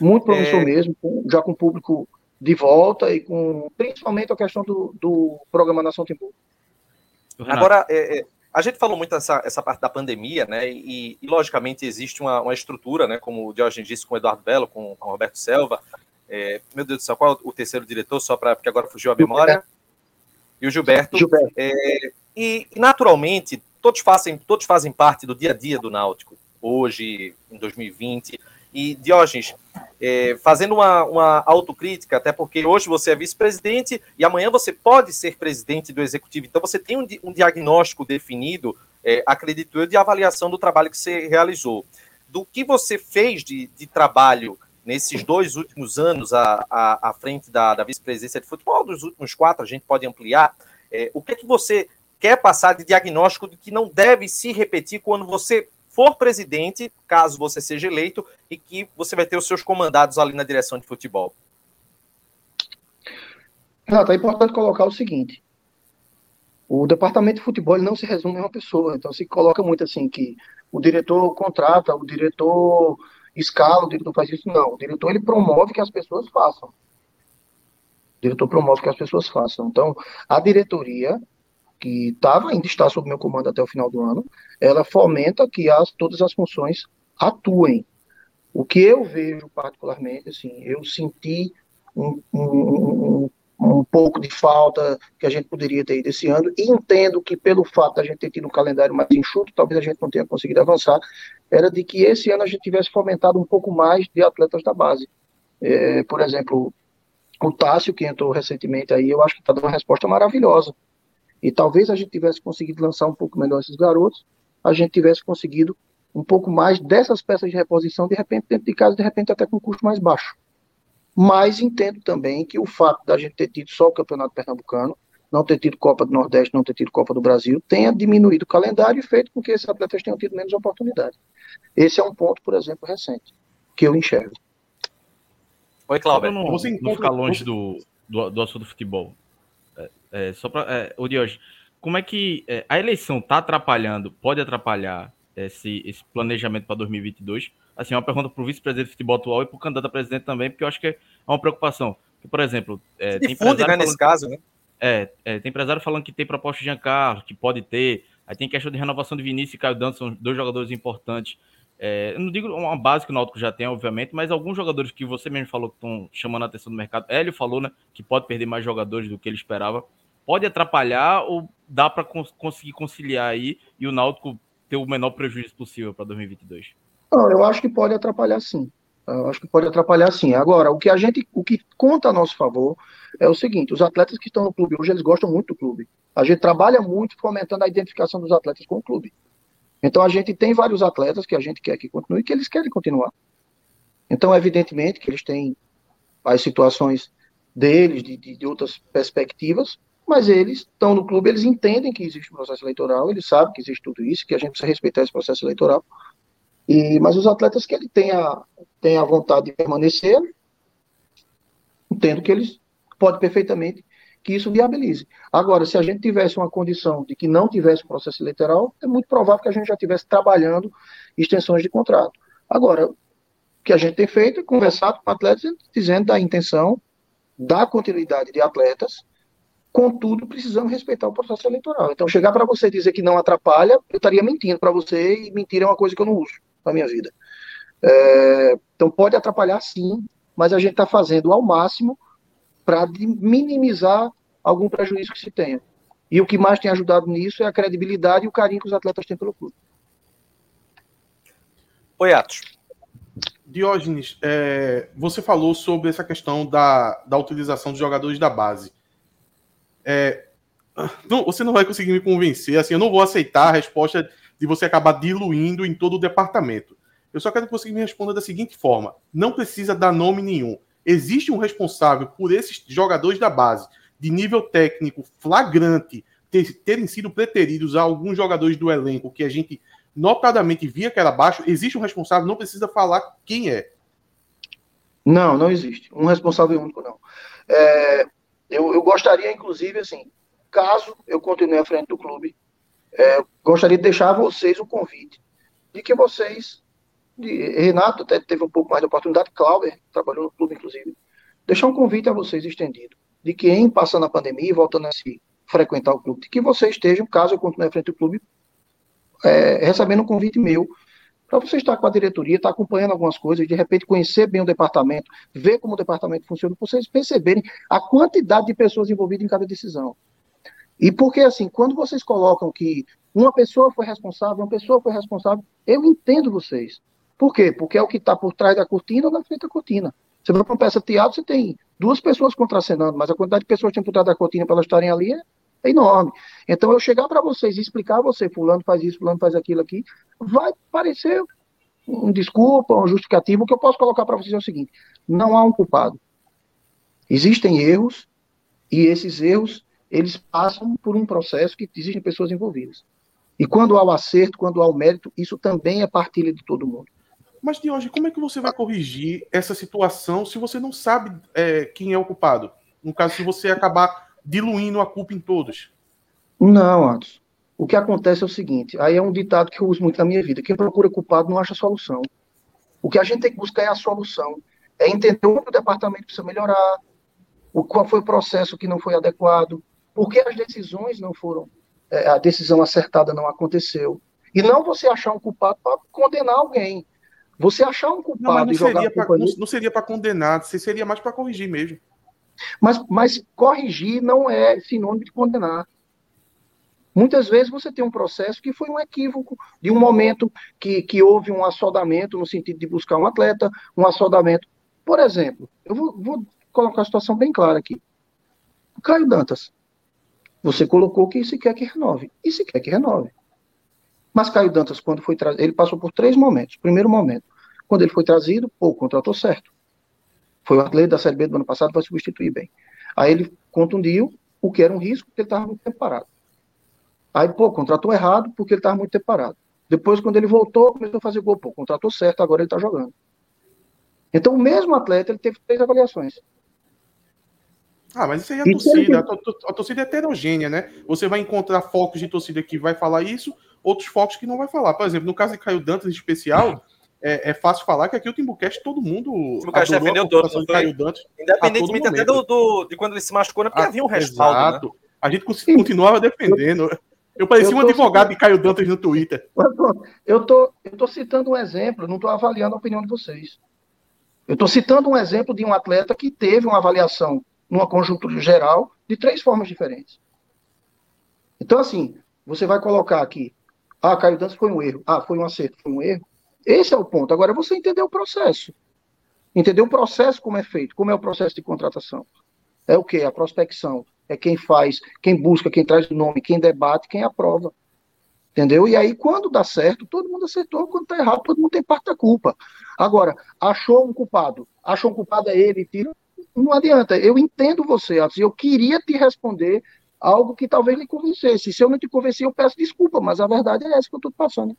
Muito promissor é... mesmo, já com o público de volta e com principalmente a questão do, do programa Nação Timbu. Agora, é, é, a gente falou muito essa, essa parte da pandemia, né? E, e logicamente existe uma, uma, estrutura, né? Como o Diógenes disse com o Eduardo Belo, com, com o Roberto Selva. É, meu Deus do céu, qual é o terceiro diretor? Só para porque agora fugiu a memória. E o Gilberto. Gilberto. É, e naturalmente todos fazem todos fazem parte do dia a dia do Náutico hoje em 2020 e Diógenes, é, fazendo uma, uma autocrítica, até porque hoje você é vice-presidente e amanhã você pode ser presidente do executivo. Então você tem um, um diagnóstico definido, é, acredito eu, de avaliação do trabalho que você realizou. Do que você fez de, de trabalho nesses dois últimos anos à, à, à frente da, da vice-presidência de futebol, dos últimos quatro, a gente pode ampliar. É, o que, é que você quer passar de diagnóstico de que não deve se repetir quando você for presidente, caso você seja eleito, e que você vai ter os seus comandados ali na direção de futebol? Renato, é importante colocar o seguinte: o departamento de futebol não se resume a uma pessoa, então se coloca muito assim que o diretor contrata, o diretor escala, o diretor faz isso. Não, o diretor ele promove que as pessoas façam. O diretor promove que as pessoas façam. Então, a diretoria que estava ainda está sob meu comando até o final do ano, ela fomenta que as, todas as funções atuem. O que eu vejo particularmente, assim, eu senti um, um, um, um pouco de falta que a gente poderia ter ido esse ano, e entendo que pelo fato da gente ter tido um calendário mais enxuto, talvez a gente não tenha conseguido avançar, era de que esse ano a gente tivesse fomentado um pouco mais de atletas da base. É, por exemplo, o Tássio, que entrou recentemente aí, eu acho que está dando uma resposta maravilhosa. E talvez a gente tivesse conseguido lançar um pouco melhor esses garotos, a gente tivesse conseguido um pouco mais dessas peças de reposição, de repente, dentro de casa, de repente, até com custo mais baixo. Mas entendo também que o fato da gente ter tido só o Campeonato Pernambucano, não ter tido Copa do Nordeste, não ter tido Copa do Brasil, tenha diminuído o calendário e feito com que esses atletas tenham tido menos oportunidade. Esse é um ponto, por exemplo, recente, que eu enxergo. Oi, Cláudio. Não, não ficar longe do, do, do assunto do futebol. É, só para é, o hoje, como é que é, a eleição está atrapalhando, pode atrapalhar esse, esse planejamento para 2022? Assim, uma pergunta para o vice-presidente de futebol atual e para o candidato a presidente também, porque eu acho que é uma preocupação. Por exemplo, é, tem difunde, né, nesse caso, né? É, é, tem empresário falando que tem proposta de Giancarlo, que pode ter. Aí tem questão de renovação de Vinícius e Caio Dantas, são dois jogadores importantes. É, eu não digo uma base que o Náutico já tem, obviamente, mas alguns jogadores que você mesmo falou que estão chamando a atenção do mercado. Hélio falou, né, que pode perder mais jogadores do que ele esperava pode atrapalhar ou dá para cons conseguir conciliar aí e o Náutico ter o menor prejuízo possível para 2022? Não, eu acho que pode atrapalhar sim. Eu acho que pode atrapalhar sim. Agora, o que a gente, o que conta a nosso favor é o seguinte: os atletas que estão no clube hoje, eles gostam muito do clube. A gente trabalha muito fomentando a identificação dos atletas com o clube. Então, a gente tem vários atletas que a gente quer que continue que eles querem continuar. Então, evidentemente que eles têm as situações deles, de, de, de outras perspectivas, mas eles estão no clube, eles entendem que existe um processo eleitoral, eles sabem que existe tudo isso, que a gente precisa respeitar esse processo eleitoral. E, mas os atletas que ele tem a, tem a vontade de permanecer, entendo que eles podem perfeitamente que isso viabilize. Agora, se a gente tivesse uma condição de que não tivesse processo eleitoral, é muito provável que a gente já estivesse trabalhando extensões de contrato. Agora, o que a gente tem feito é conversar com atletas dizendo da intenção da continuidade de atletas Contudo, precisamos respeitar o processo eleitoral. Então, chegar para você dizer que não atrapalha, eu estaria mentindo para você, e mentira é uma coisa que eu não uso na minha vida. É, então, pode atrapalhar sim, mas a gente está fazendo ao máximo para minimizar algum prejuízo que se tenha. E o que mais tem ajudado nisso é a credibilidade e o carinho que os atletas têm pelo clube. Oi, Atos. Diógenes, é, você falou sobre essa questão da, da utilização dos jogadores da base. É, não, você não vai conseguir me convencer. Assim, eu não vou aceitar a resposta de você acabar diluindo em todo o departamento. Eu só quero que você me responda da seguinte forma: não precisa dar nome nenhum. existe um responsável por esses jogadores da base, de nível técnico flagrante, ter, terem sido preteridos a alguns jogadores do elenco que a gente notadamente via que era baixo, existe um responsável, não precisa falar quem é. Não, não existe. Um responsável único, não. É, eu, eu, gostaria, inclusive, assim, caso eu continue à frente do clube, é, gostaria de deixar a vocês o convite de que vocês, de, Renato até teve um pouco mais de oportunidade, Clauber trabalhou no clube, inclusive, deixar um convite a vocês estendido, de que em passando a pandemia e voltando a se frequentar o clube, de que vocês estejam, caso eu continue à frente do clube, é, recebendo um convite meu para você estar com a diretoria, estar acompanhando algumas coisas, de repente conhecer bem o departamento, ver como o departamento funciona, para vocês perceberem a quantidade de pessoas envolvidas em cada decisão. E porque, assim, quando vocês colocam que uma pessoa foi responsável, uma pessoa foi responsável, eu entendo vocês. Por quê? Porque é o que está por trás da cortina ou na frente da cortina. Você vai para uma peça de teatro, você tem duas pessoas contracenando, mas a quantidade de pessoas que tem por trás da cortina para elas estarem ali é é enorme. Então, eu chegar para vocês e explicar a você, fulano faz isso, fulano faz aquilo aqui, vai parecer um desculpa, um justificativo. O que eu posso colocar para vocês é o seguinte: não há um culpado. Existem erros, e esses erros, eles passam por um processo que existem pessoas envolvidas. E quando há o acerto, quando há o mérito, isso também é partilha de todo mundo. Mas, Diogo, como é que você vai corrigir essa situação se você não sabe é, quem é o culpado? No caso, se você acabar diluindo a culpa em todos. Não, Atos. O que acontece é o seguinte: aí é um ditado que eu uso muito na minha vida: quem procura culpado não acha solução. O que a gente tem que buscar é a solução. É entender onde o departamento precisa melhorar, o, qual foi o processo que não foi adequado, por que as decisões não foram, é, a decisão acertada não aconteceu. E não você achar um culpado para condenar alguém. Você achar um culpado não, não e jogar pra, não, não seria para condenar, seria mais para corrigir mesmo. Mas, mas corrigir não é sinônimo de condenar. Muitas vezes você tem um processo que foi um equívoco, de um momento que, que houve um assodamento no sentido de buscar um atleta, um assodamento. Por exemplo, eu vou, vou colocar a situação bem clara aqui. O Caio Dantas, você colocou que se quer que renove, e se quer que renove. Mas Caio Dantas, quando foi trazido, ele passou por três momentos. Primeiro momento, quando ele foi trazido, pô, contratou certo. Foi o atleta da Série B do ano passado, vai substituir bem. Aí ele contundiu, o que era um risco, porque ele estava muito tempo parado. Aí, pô, contratou errado, porque ele estava muito tempo parado. Depois, quando ele voltou, começou a fazer gol. Pô, contratou certo, agora ele está jogando. Então, o mesmo atleta, ele teve três avaliações. Ah, mas isso aí é a torcida. A, a torcida é heterogênea, né? Você vai encontrar focos de torcida que vai falar isso, outros focos que não vai falar. Por exemplo, no caso de Caio Dantas em especial, é, é, fácil falar que aqui o Timbucast todo mundo. O Timbucast defendeu todo, não foi? Dantes, Independentemente até do, do, de quando ele se machucou, né? porque ah, havia um respaldo. Né? Exato. Né? A gente continuava defendendo. Eu parecia eu um advogado citando... de Caio Dantas no Twitter. Eu tô, eu tô citando um exemplo, não estou avaliando a opinião de vocês. Eu estou citando um exemplo de um atleta que teve uma avaliação numa conjuntura geral de três formas diferentes. Então, assim, você vai colocar aqui, ah, Caio Dantas foi um erro, ah, foi um acerto, foi um erro. Esse é o ponto. Agora, você entender o processo. Entender o processo como é feito, como é o processo de contratação. É o que? A prospecção. É quem faz, quem busca, quem traz o nome, quem debate, quem aprova. Entendeu? E aí, quando dá certo, todo mundo acertou, quando tá errado, todo mundo tem parte da culpa. Agora, achou um culpado, achou um culpado é ele, tira. Não adianta. Eu entendo você, Atos, eu queria te responder algo que talvez lhe convencesse. Se eu não te convenci, eu peço desculpa, mas a verdade é essa que eu estou passando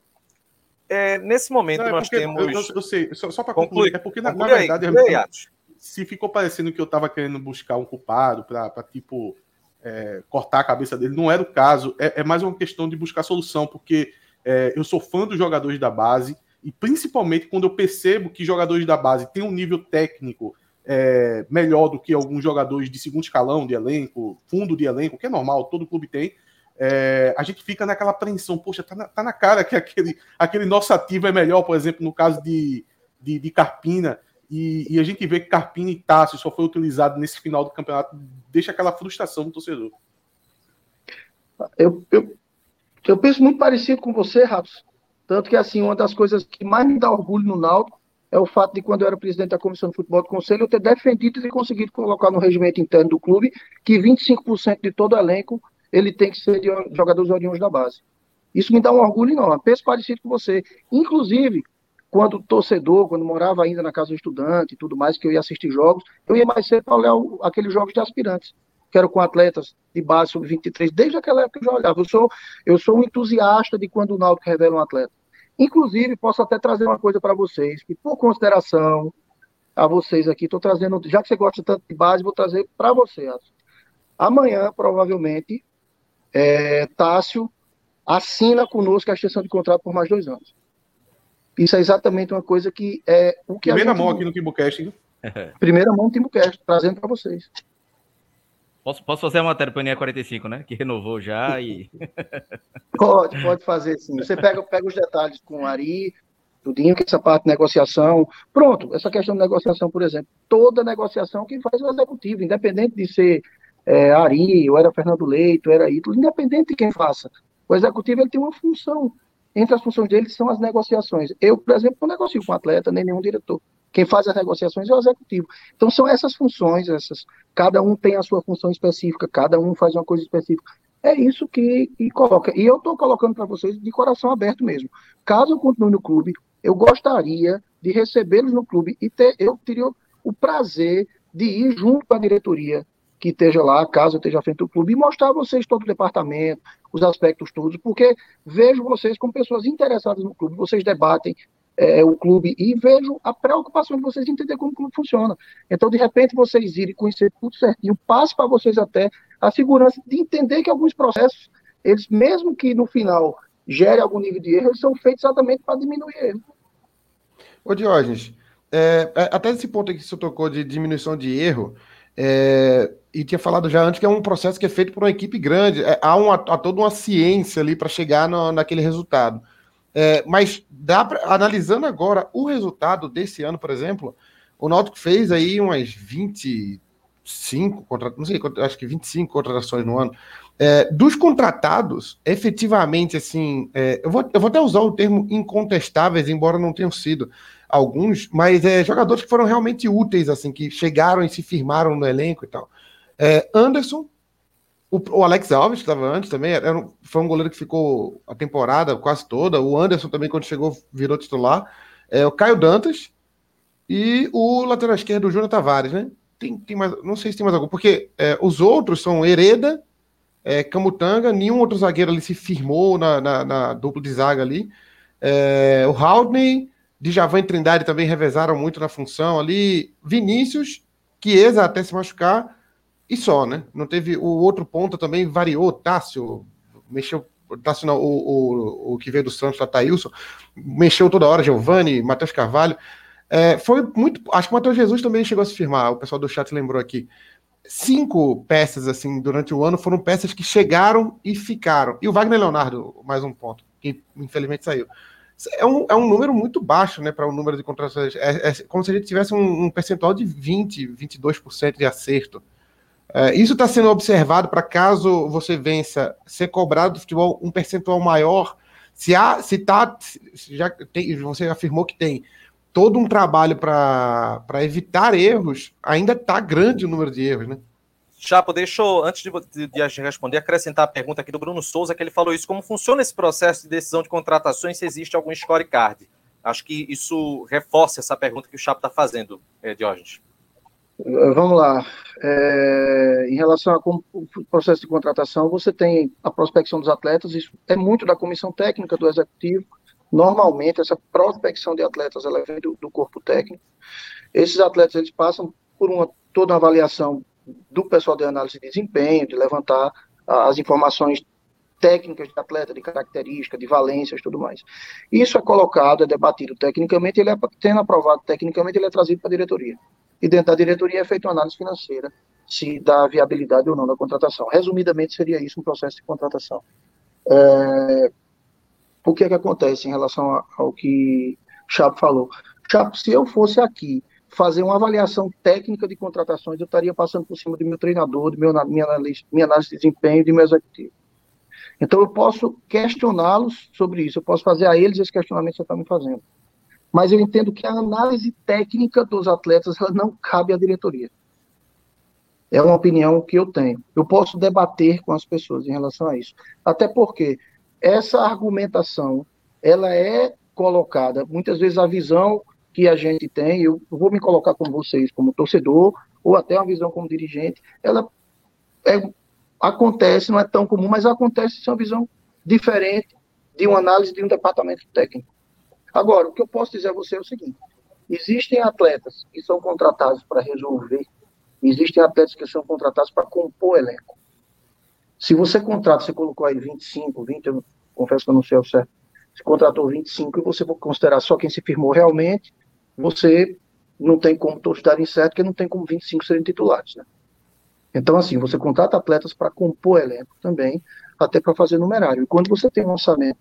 é, nesse momento não, é nós temos. Eu, eu, eu, sei, só, só para concluir, é porque na, na verdade, aí, aí, se ficou parecendo que eu estava querendo buscar um culpado para tipo é, cortar a cabeça dele, não era o caso. É, é mais uma questão de buscar solução, porque é, eu sou fã dos jogadores da base e principalmente quando eu percebo que jogadores da base têm um nível técnico é, melhor do que alguns jogadores de segundo escalão de elenco, fundo de elenco, que é normal, todo clube tem é, a gente fica naquela apreensão, poxa, tá na, tá na, cara que aquele, aquele nosso ativo é melhor, por exemplo, no caso de, de, de Carpina, e, e, a gente vê que Carpina e Tássio só foi utilizado nesse final do campeonato, deixa aquela frustração no torcedor. Eu, eu, eu penso muito parecido com você, Ratos. Tanto que, assim, uma das coisas que mais me dá orgulho no Náutico é o fato de, quando eu era presidente da Comissão de Futebol do Conselho, eu ter defendido e conseguido colocar no regimento interno do clube que 25% de todo elenco ele tem que ser de jogadores oriundos da base. Isso me dá um orgulho enorme. Penso parecido com você. Inclusive, quando torcedor, quando morava ainda na casa do estudante e tudo mais, que eu ia assistir jogos, eu ia mais cedo para olhar aqueles jogos de aspirantes, que eram com atletas de base sub-23, desde aquela época eu já olhava. Eu sou, eu sou um entusiasta de quando o Náutico revela um atleta. Inclusive, posso até trazer uma coisa para vocês, que por consideração a vocês aqui, estou trazendo, já que você gosta tanto de base, vou trazer para você. Amanhã, provavelmente, é, Tássio assina conosco a extensão de contrato por mais dois anos. Isso é exatamente uma coisa que é o que Primeira mão aqui no Timbucast. Primeira mão no Timbucast, trazendo para vocês. Posso, posso fazer a matéria para o 45, né? Que renovou já e. pode, pode fazer sim. Você pega, pega os detalhes com o Ari, tudinho, que essa parte de negociação. Pronto, essa questão de negociação, por exemplo. Toda negociação que faz o executivo, independente de ser é, Ari, ou era Fernando Leite, ou era Ítalo, independente de quem faça. O executivo ele tem uma função. Entre as funções dele são as negociações. Eu, por exemplo, não negocio com atleta, nem nenhum diretor. Quem faz as negociações é o executivo. Então são essas funções, essas, cada um tem a sua função específica, cada um faz uma coisa específica. É isso que, que coloca. E eu estou colocando para vocês de coração aberto mesmo. Caso eu continue no clube, eu gostaria de recebê-los no clube e ter, eu teria o prazer de ir junto com a diretoria que esteja lá, caso eu esteja à frente do clube, e mostrar a vocês todo o departamento, os aspectos todos, porque vejo vocês como pessoas interessadas no clube, vocês debatem, é, o clube e vejo a preocupação de vocês entender como o clube funciona. Então, de repente, vocês irem conhecer tudo certinho, passe para vocês até a segurança de entender que alguns processos, eles, mesmo que no final gere algum nível de erro, eles são feitos exatamente para diminuir erro. Ô, Diógenes, é, é, até esse ponto que você tocou de diminuição de erro, é, e tinha falado já antes que é um processo que é feito por uma equipe grande, é, há, uma, há toda uma ciência ali para chegar no, naquele resultado. É, mas dá pra, analisando agora o resultado desse ano, por exemplo, o Náutico fez aí umas 25 contratações, não sei, acho que 25 contratações no ano. É, dos contratados, efetivamente, assim, é, eu, vou, eu vou até usar o termo incontestáveis, embora não tenham sido alguns, mas é, jogadores que foram realmente úteis, assim, que chegaram e se firmaram no elenco e tal. É, Anderson, o, o Alex Alves, que estava antes também, era, foi um goleiro que ficou a temporada quase toda. O Anderson também, quando chegou, virou titular. É, o Caio Dantas e o lateral esquerdo, o Júnior Tavares, né? Tem, tem mais, não sei se tem mais algum, porque é, os outros são Hereda, é, Camutanga, nenhum outro zagueiro ali se firmou na, na, na dupla de zaga ali. É, o Haldney, Djavan e Trindade também revezaram muito na função ali. Vinícius, Chiesa até se machucar, e só, né? Não teve o outro ponto também variou, Tássio mexeu, Tássio não, o, o, o que veio do Santos, lá, Thailson, mexeu toda hora, Giovanni, Matheus Carvalho. É, foi muito. Acho que o Matheus Jesus também chegou a se firmar, o pessoal do chat lembrou aqui. Cinco peças, assim, durante o ano foram peças que chegaram e ficaram. E o Wagner Leonardo, mais um ponto, que infelizmente saiu. É um, é um número muito baixo, né, para o um número de contratações. É, é, como se a gente tivesse um, um percentual de 20, 22% de acerto. É, isso está sendo observado para caso você vença ser cobrado do futebol um percentual maior. Se há, se tá, já tem, você afirmou que tem todo um trabalho para evitar erros, ainda está grande o número de erros, né? Chapo, deixa eu, antes de, de, de, responder, acrescentar a pergunta aqui do Bruno Souza, que ele falou isso. Como funciona esse processo de decisão de contratações, se existe algum scorecard? Acho que isso reforça essa pergunta que o Chapo está fazendo, é, Diógenes. Vamos lá. É, em relação ao processo de contratação, você tem a prospecção dos atletas, isso é muito da comissão técnica do executivo. Normalmente, essa prospecção de atletas ela vem do, do corpo técnico. Esses atletas eles passam por uma, toda uma avaliação do pessoal de análise de desempenho, de levantar as informações técnicas de atleta, de característica, de valências tudo mais. Isso é colocado, é debatido tecnicamente, ele é tendo aprovado tecnicamente, ele é trazido para a diretoria e dentro da diretoria é feita uma análise financeira se dá viabilidade ou não da contratação. Resumidamente, seria isso um processo de contratação. É, o que é que acontece em relação ao que Chapo falou? Chapo, se eu fosse aqui fazer uma avaliação técnica de contratações, eu estaria passando por cima do meu treinador, do meu, minha, análise, minha análise de desempenho e do meu executivo. Então, eu posso questioná-los sobre isso, eu posso fazer a eles esse questionamento que você está me fazendo mas eu entendo que a análise técnica dos atletas ela não cabe à diretoria. É uma opinião que eu tenho. Eu posso debater com as pessoas em relação a isso. Até porque essa argumentação ela é colocada. Muitas vezes a visão que a gente tem, eu vou me colocar com vocês como torcedor, ou até uma visão como dirigente, ela é, acontece, não é tão comum, mas acontece ser uma visão diferente de uma análise de um departamento técnico. Agora, o que eu posso dizer a você é o seguinte: existem atletas que são contratados para resolver, existem atletas que são contratados para compor elenco. Se você contrata, você colocou aí 25, 20, eu confesso que eu não sei o certo, se contratou 25 e você for considerar só quem se firmou realmente, você não tem como todos darem certo, porque não tem como 25 serem titulares. Né? Então, assim, você contrata atletas para compor elenco também, até para fazer numerário. E quando você tem um orçamento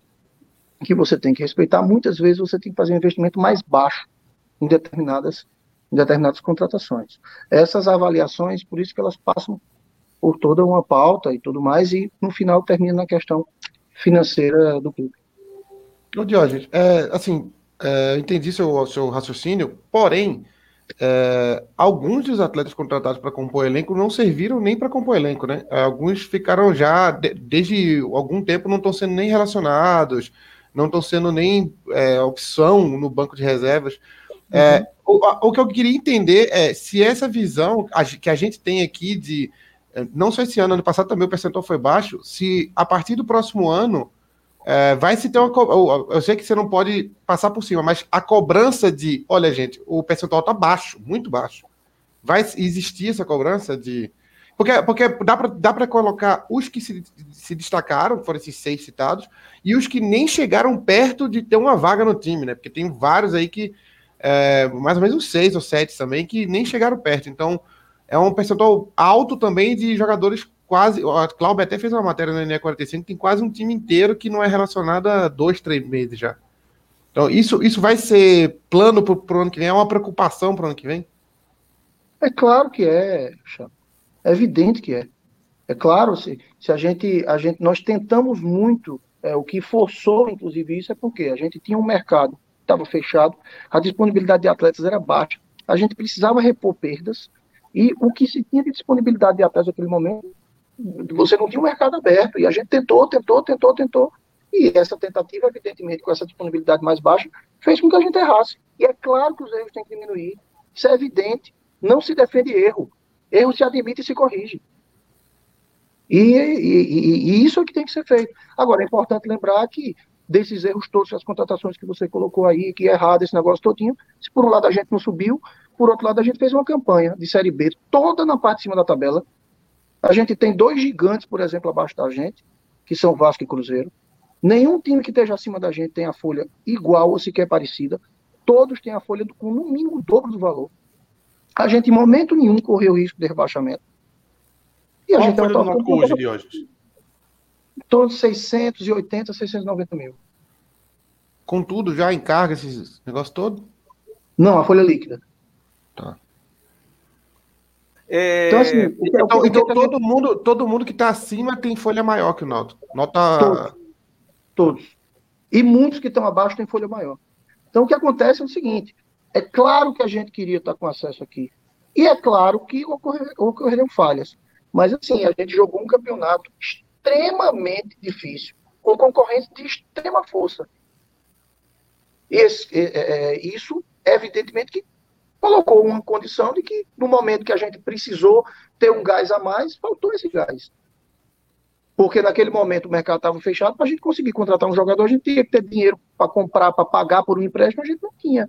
que você tem que respeitar, muitas vezes você tem que fazer um investimento mais baixo em determinadas, em determinadas contratações. Essas avaliações, por isso que elas passam por toda uma pauta e tudo mais, e no final termina na questão financeira do clube. Ô, Diógenes, é, assim, é, entendi seu, seu raciocínio, porém, é, alguns dos atletas contratados para compor elenco não serviram nem para compor elenco, né? É, alguns ficaram já, de, desde algum tempo, não estão sendo nem relacionados, não estão sendo nem é, opção no banco de reservas. É, uhum. o, o, que eu queria entender é se essa visão que a gente tem aqui de, é, não só esse ano, ano passado também o percentual foi baixo, se a partir do próximo ano é, vai se ter uma. Eu sei que você não pode passar por cima, mas a cobrança de. Olha, gente, o percentual está baixo, muito baixo. Vai existir essa cobrança de. Porque, porque dá para dá colocar os que se, se destacaram, foram esses seis citados, e os que nem chegaram perto de ter uma vaga no time, né? Porque tem vários aí que. É, mais ou menos seis ou sete também, que nem chegaram perto. Então, é um percentual alto também de jogadores quase. A Cláudia até fez uma matéria no NE45, tem quase um time inteiro que não é relacionado há dois, três meses já. Então, isso, isso vai ser plano para o ano que vem? É uma preocupação para o ano que vem? É claro que é, é evidente que é. É claro, se, se a, gente, a gente. Nós tentamos muito, é, o que forçou, inclusive, isso é porque a gente tinha um mercado estava fechado, a disponibilidade de atletas era baixa, a gente precisava repor perdas, e o que se tinha de disponibilidade de atletas naquele momento você não tinha um mercado aberto. E a gente tentou, tentou, tentou, tentou. E essa tentativa, evidentemente, com essa disponibilidade mais baixa, fez com que a gente errasse. E é claro que os erros têm que diminuir. Isso é evidente. Não se defende erro. Erro se admite e se corrige. E, e, e, isso é que tem que ser feito. Agora, é importante lembrar que desses erros todos, as contratações que você colocou aí, que é errado esse negócio todinho, se por um lado a gente não subiu, por outro lado a gente fez uma campanha de Série B toda na parte de cima da tabela, a gente tem dois gigantes, por exemplo, abaixo da gente, que são Vasco e Cruzeiro. Nenhum time que esteja acima da gente tem a folha igual ou sequer parecida. Todos têm a folha com no mínimo o dobro do valor. A gente, em momento nenhum, correu risco de rebaixamento. E a Qual gente a folha do hoje, Diógenes? Em torno de 680, 690 mil. Com tudo, já encarga esse negócio todo? Não, a folha líquida. Tá. É... Então, assim, então, então todo, mundo, todo mundo que está acima tem folha maior que o Náutico. Nota... Todos. Todos. E muitos que estão abaixo têm folha maior. Então, o que acontece é o seguinte: é claro que a gente queria estar com acesso aqui. E é claro que ocorrer, ocorreram falhas. Mas, assim, a gente jogou um campeonato extremamente difícil, com concorrência de extrema força. Esse, é, é, isso, evidentemente, que colocou uma condição de que, no momento que a gente precisou ter um gás a mais, faltou esse gás. Porque naquele momento o mercado estava fechado, para a gente conseguir contratar um jogador, a gente tinha que ter dinheiro para comprar, para pagar por um empréstimo, a gente não tinha.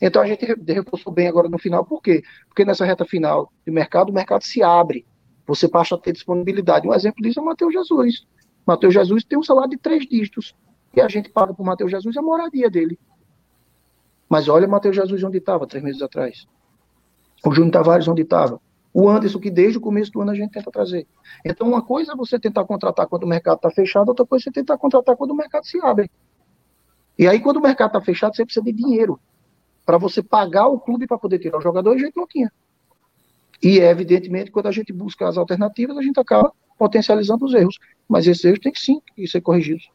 Então a gente reforçou bem agora no final, por quê? Porque nessa reta final de mercado, o mercado se abre. Você passa a ter disponibilidade. Um exemplo disso é o Matheus Jesus. Matheus Jesus tem um salário de três dígitos. E a gente paga para o Matheus Jesus a moradia dele. Mas olha Matheus Jesus onde estava três meses atrás. O Júnior Tavares onde estava. O Anderson, que desde o começo do ano a gente tenta trazer. Então, uma coisa é você tentar contratar quando o mercado está fechado, outra coisa é você tentar contratar quando o mercado se abre. E aí, quando o mercado está fechado, você precisa de dinheiro para você pagar o clube para poder tirar o jogador, a gente não tinha. E, evidentemente, quando a gente busca as alternativas, a gente acaba potencializando os erros. Mas esses erros têm que sim ser corrigidos.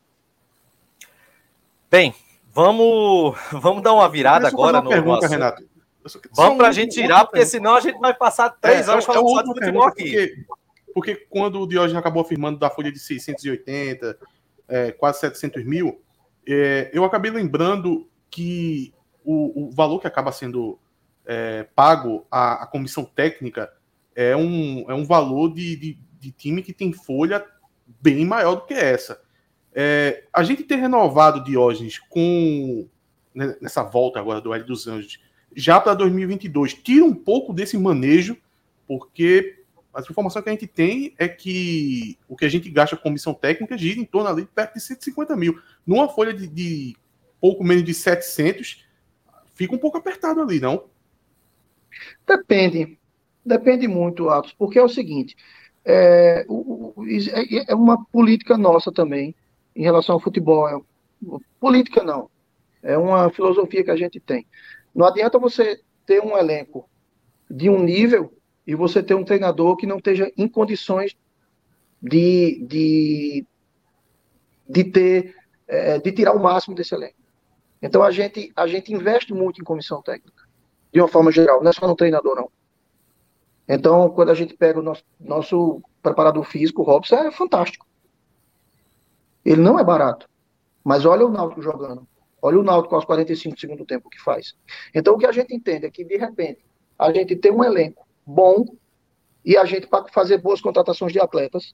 Bem, Vamos, vamos dar uma virada agora no pergunta, Renato. Vamos para a gente tirar, porque senão a gente vai passar três é, anos é falando só de futebol aqui. Porque, porque quando o Diógenes acabou afirmando da folha de 680, é, quase 700 mil, é, eu acabei lembrando que o, o, valor que acaba sendo é, pago à, à, comissão técnica é um, é um valor de, de, de, time que tem folha bem maior do que essa. É, a gente ter renovado Diógenes com né, nessa volta agora do L dos Anjos já para 2022 tira um pouco desse manejo, porque as informações que a gente tem é que o que a gente gasta com comissão técnica gira em torno ali perto de 150 mil. Numa folha de, de pouco menos de 700, fica um pouco apertado ali, não? Depende. Depende muito, Atos, porque é o seguinte: é, é, é uma política nossa também em relação ao futebol. É, política não. É uma filosofia que a gente tem. Não adianta você ter um elenco de um nível e você ter um treinador que não esteja em condições de, de, de ter é, de tirar o máximo desse elenco. Então a gente a gente investe muito em comissão técnica, de uma forma geral, não é só no treinador não. Então quando a gente pega o nosso, nosso preparador físico, o Robson, é fantástico. Ele não é barato, mas olha o Náutico jogando. Olha o Náutico aos 45 do segundo tempo que faz. Então o que a gente entende é que de repente a gente tem um elenco bom e a gente, para fazer boas contratações de atletas,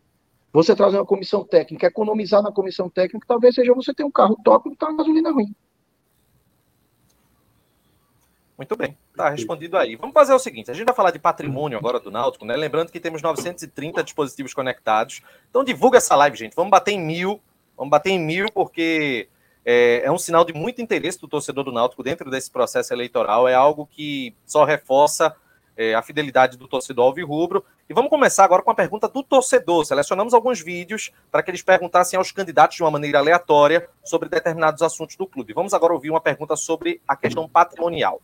você trazer uma comissão técnica, economizar na comissão técnica, talvez seja você ter um carro top e uma gasolina ruim. Muito bem, tá respondido aí. Vamos fazer o seguinte: a gente vai falar de patrimônio agora do Náutico, né? Lembrando que temos 930 dispositivos conectados. Então divulga essa live, gente. Vamos bater em mil. Vamos bater em mil, porque é, é, um sinal de muito interesse do torcedor do Náutico dentro desse processo eleitoral. É algo que só reforça é, a fidelidade do torcedor alvirrubro. E vamos começar agora com a pergunta do torcedor. Selecionamos alguns vídeos para que eles perguntassem aos candidatos de uma maneira aleatória sobre determinados assuntos do clube. Vamos agora ouvir uma pergunta sobre a questão patrimonial.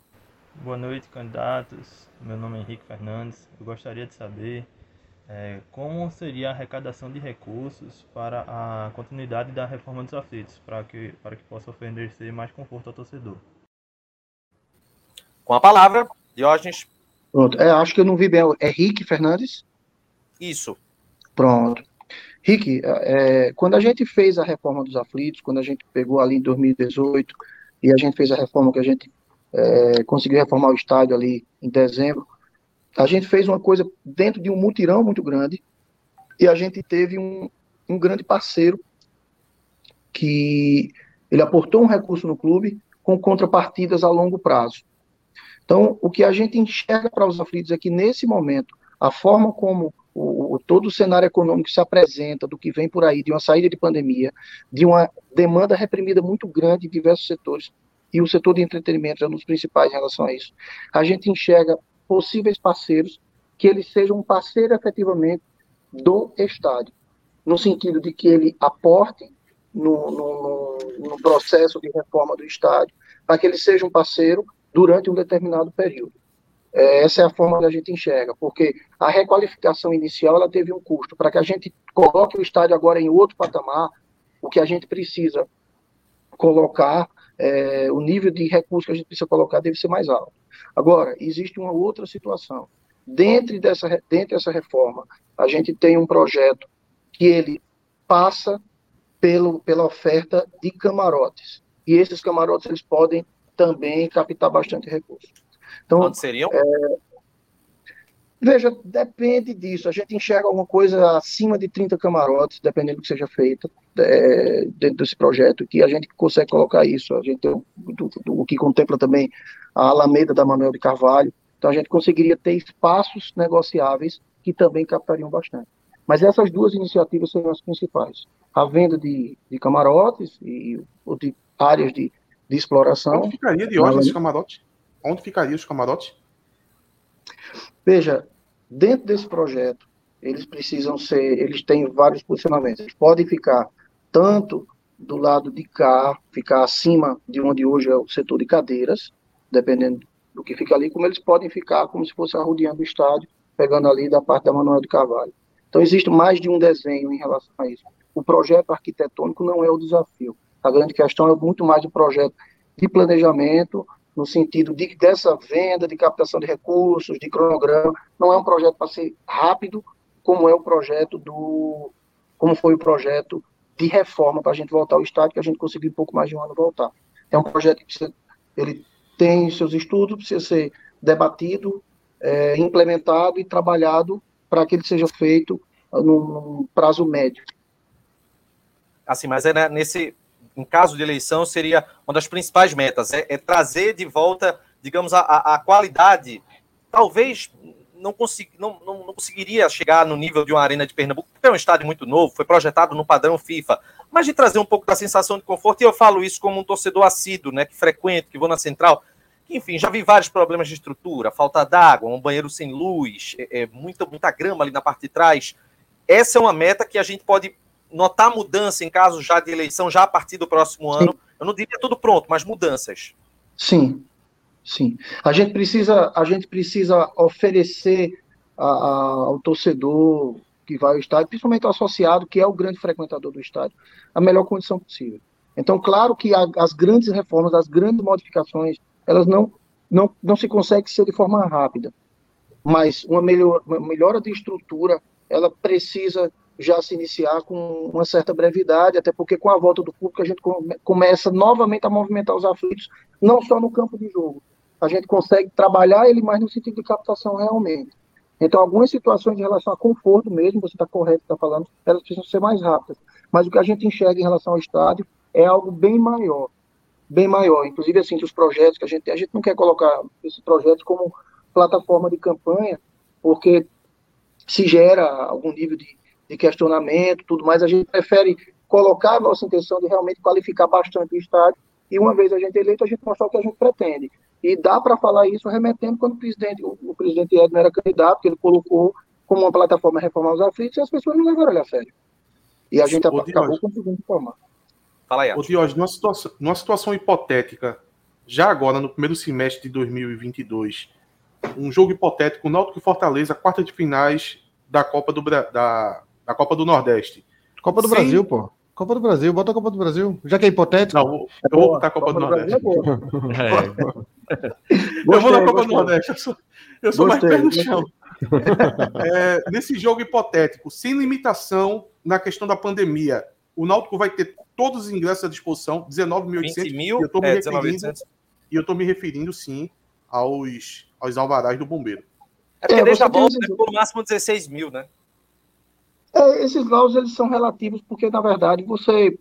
Boa noite, candidatos. Meu nome é Henrique Fernandes. Eu gostaria de saber é, como seria a arrecadação de recursos para a continuidade da reforma dos aflitos, para que, para que possa oferecer mais conforto ao torcedor. Com a palavra, Diógenes Pronto. É, acho que eu não vi bem. É Rick Fernandes? Isso. Pronto. Rick, é, quando a gente fez a reforma dos aflitos, quando a gente pegou ali em 2018 e a gente fez a reforma que a gente é, conseguiu reformar o estádio ali em dezembro, a gente fez uma coisa dentro de um mutirão muito grande e a gente teve um, um grande parceiro que ele aportou um recurso no clube com contrapartidas a longo prazo. Então, o que a gente enxerga para os aflitos é que, nesse momento, a forma como o, o, todo o cenário econômico se apresenta, do que vem por aí, de uma saída de pandemia, de uma demanda reprimida muito grande em diversos setores, e o setor de entretenimento é um dos principais em relação a isso, a gente enxerga possíveis parceiros que eles sejam um parceiro efetivamente do Estado, no sentido de que ele aporte no, no, no processo de reforma do estádio, para que ele seja um parceiro durante um determinado período. É, essa é a forma que a gente enxerga, porque a requalificação inicial ela teve um custo. Para que a gente coloque o estádio agora em outro patamar, o que a gente precisa colocar, é, o nível de recurso que a gente precisa colocar deve ser mais alto. Agora, existe uma outra situação. Dentro dessa, dentro dessa reforma, a gente tem um projeto que ele passa pelo, pela oferta de camarotes. E esses camarotes eles podem também captar bastante recurso. Então, Quantos seriam? É, veja, depende disso. A gente enxerga alguma coisa acima de 30 camarotes, dependendo do que seja feito é, dentro desse projeto, que a gente consegue colocar isso. A gente tem o, o que contempla também a Alameda da Manuel de Carvalho. Então, a gente conseguiria ter espaços negociáveis que também captariam bastante. Mas essas duas iniciativas seriam as principais. A venda de, de camarotes e, ou de áreas de, de exploração. Onde ficaria de hoje esse camarote? Onde ficaria os camarotes? Veja, dentro desse projeto, eles precisam ser, eles têm vários posicionamentos. Eles podem ficar tanto do lado de cá, ficar acima de onde hoje é o setor de cadeiras, dependendo do que fica ali, como eles podem ficar como se fosse arrodeando o estádio, pegando ali da parte da Manuel de Carvalho. Então existe mais de um desenho em relação a isso. O projeto arquitetônico não é o desafio. A grande questão é muito mais o projeto de planejamento, no sentido de dessa venda, de captação de recursos, de cronograma. Não é um projeto para ser rápido, como é o projeto do, como foi o projeto de reforma para a gente voltar ao estádio, que a gente conseguiu um pouco mais de um ano voltar. É um projeto que precisa, ele tem seus estudos, precisa ser debatido, é, implementado e trabalhado para que ele seja feito num, prazo médio. Assim, mas é né, nesse, em caso de eleição, seria uma das principais metas, é, é trazer de volta, digamos, a, a qualidade, talvez não, consegui, não, não, não, conseguiria chegar no nível de uma arena de Pernambuco, porque é um estádio muito novo, foi projetado no padrão FIFA, mas de trazer um pouco da sensação de conforto, e eu falo isso como um torcedor assíduo, né, que frequento, que vou na central, enfim, já vi vários problemas de estrutura, falta d'água, um banheiro sem luz, é, é, muita, muita grama ali na parte de trás. Essa é uma meta que a gente pode notar mudança em caso já de eleição, já a partir do próximo ano. Sim. Eu não diria tudo pronto, mas mudanças. Sim, sim. A gente precisa, a gente precisa oferecer a, a, ao torcedor que vai ao estádio, principalmente ao associado, que é o grande frequentador do estádio, a melhor condição possível. Então, claro que a, as grandes reformas, as grandes modificações, elas não, não, não se conseguem ser de forma rápida. Mas uma, melhor, uma melhora de estrutura, ela precisa já se iniciar com uma certa brevidade, até porque com a volta do público a gente começa novamente a movimentar os aflitos, não só no campo de jogo. A gente consegue trabalhar ele mais no sentido de captação realmente. Então, algumas situações em relação a conforto mesmo, você está correto, está falando, elas precisam ser mais rápidas. Mas o que a gente enxerga em relação ao estádio é algo bem maior, bem maior. Inclusive, assim, os projetos que a gente tem, a gente não quer colocar esse projeto como plataforma de campanha, porque se gera algum nível de de questionamento, tudo mais, a gente prefere colocar a nossa intenção de realmente qualificar bastante o estádio e uma vez a gente eleito, a gente mostrar o que a gente pretende. E dá para falar isso remetendo quando o presidente, o, o presidente Edno era candidato, que ele colocou como uma plataforma reformar os aflitos e as pessoas não levaram ele a sério. E a gente Ô, acabou conseguindo formar. Fala aí, Ô, Diógenes, numa situação, numa situação hipotética, já agora, no primeiro semestre de 2022, um jogo hipotético, Náutico e Fortaleza, quarta de finais da Copa do, da, a Copa do Nordeste. Copa do Sim. Brasil, pô. Copa do Brasil, bota a Copa do Brasil. Já que é hipotético. Não, eu vou botar a Copa, Copa do, do Nordeste. É é. eu vou na Copa gostei. do Nordeste. Eu sou, eu sou gostei, mais pé no chão. é, nesse jogo hipotético, sem limitação na questão da pandemia, o Náutico vai ter todos os ingressos à disposição, 19.800. mil, e eu estou me, é, referindo, e eu tô me referindo, sim, aos, aos alvarás do bombeiro. É porque é, deixa bom, né, por máximo 16 mil, né? É, esses laudos eles são relativos porque, na verdade, você,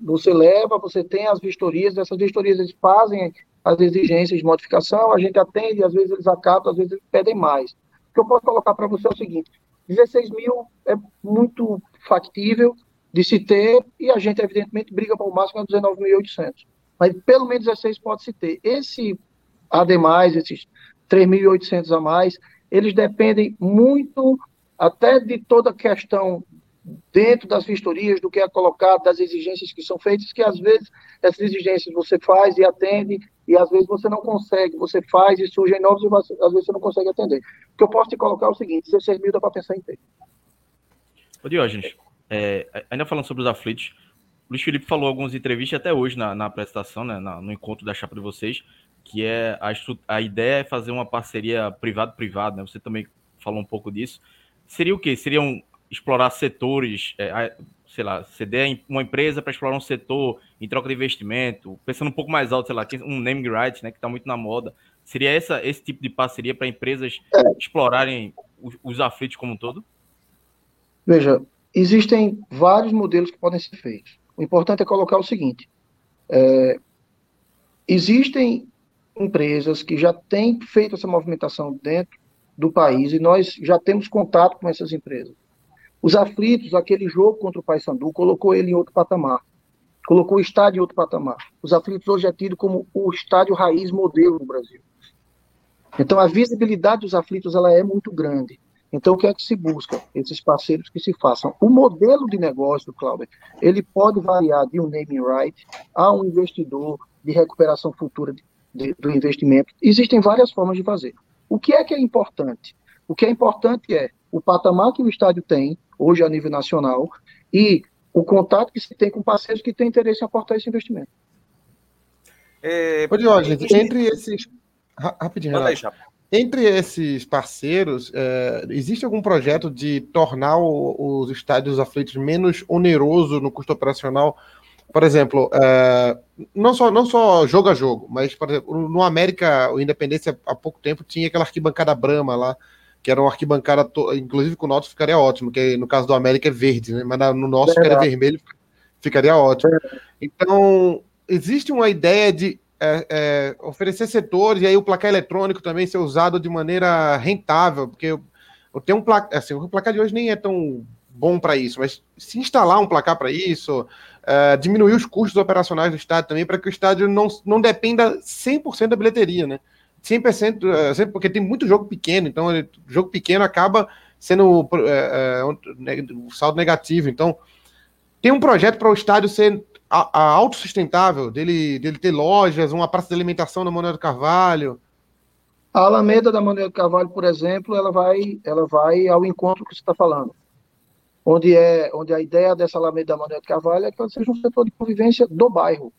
você leva, você tem as vistorias, essas vistorias eles fazem as exigências de modificação, a gente atende, às vezes eles acatam, às vezes eles pedem mais. O que eu posso colocar para você é o seguinte, 16 mil é muito factível de se ter e a gente, evidentemente, briga para o máximo a 19.800. Mas pelo menos 16 pode se ter. Esse, ademais, esses 3.800 a mais, eles dependem muito até de toda a questão dentro das vistorias, do que é colocado, das exigências que são feitas, que às vezes essas exigências você faz e atende, e às vezes você não consegue, você faz e surgem novos, e às vezes você não consegue atender. O que eu posso te colocar é o seguinte, 16 mil dá para pensar ter. Ô Diógenes, é, ainda falando sobre os aflitos, o Luiz Felipe falou algumas entrevistas até hoje na, na apresentação, né, na, no encontro da chapa de vocês, que é a, a ideia é fazer uma parceria privado-privado, né? Você também falou um pouco disso seria o quê? Seriam explorar setores, é, sei lá, ceder uma empresa para explorar um setor em troca de investimento, pensando um pouco mais alto, sei lá, um naming rights, né, que está muito na moda. Seria essa, esse tipo de parceria para empresas explorarem os, os aflitos como um todo? Veja, existem vários modelos que podem ser feitos. O importante é colocar o seguinte: é, existem empresas que já têm feito essa movimentação dentro do país e nós já temos contato com essas empresas. Os aflitos, aquele jogo contra o Paysandu, colocou ele em outro patamar. Colocou o estádio em outro patamar. Os aflitos hoje é tido como o estádio raiz modelo no Brasil. Então a visibilidade dos aflitos ela é muito grande. Então o que é que se busca? Esses parceiros que se façam. O modelo de negócio, Cláudio, ele pode variar de um naming right a um investidor de recuperação futura de, de, do investimento. Existem várias formas de fazer. O que é que é importante? O que é importante é o patamar que o estádio tem, hoje a nível nacional, e o contato que se tem com parceiros que têm interesse em aportar esse investimento. É, Ô, Diógenes, entre esses. Rapidinho, Renato. entre esses parceiros, é, existe algum projeto de tornar o, os estádios aflitos menos oneroso no custo operacional? Por exemplo, é, não, só, não só jogo a jogo, mas, por exemplo, no América, o Independência, há pouco tempo, tinha aquela arquibancada Brama lá, que era uma arquibancada, inclusive com o nosso ficaria ótimo, que no caso do América é verde, né? mas no nosso, que era vermelho, ficaria ótimo. Então, existe uma ideia de é, é, oferecer setores e aí o placar eletrônico também ser usado de maneira rentável, porque eu, eu tenho um placar, assim, o placar de hoje nem é tão bom para isso, mas se instalar um placar para isso, é, diminuir os custos operacionais do estádio também, para que o estádio não, não dependa 100% da bilheteria, né? 100%, é, porque tem muito jogo pequeno, então jogo pequeno acaba sendo é, um saldo negativo. Então, tem um projeto para o estádio ser a, a autossustentável, dele, dele ter lojas, uma praça de alimentação na Manuel do Carvalho? A Alameda da Manuel do Carvalho, por exemplo, ela vai, ela vai ao encontro que você está falando. Onde, é, onde a ideia dessa Alameda da Manuel do Carvalho é que ela seja um setor de convivência do bairro.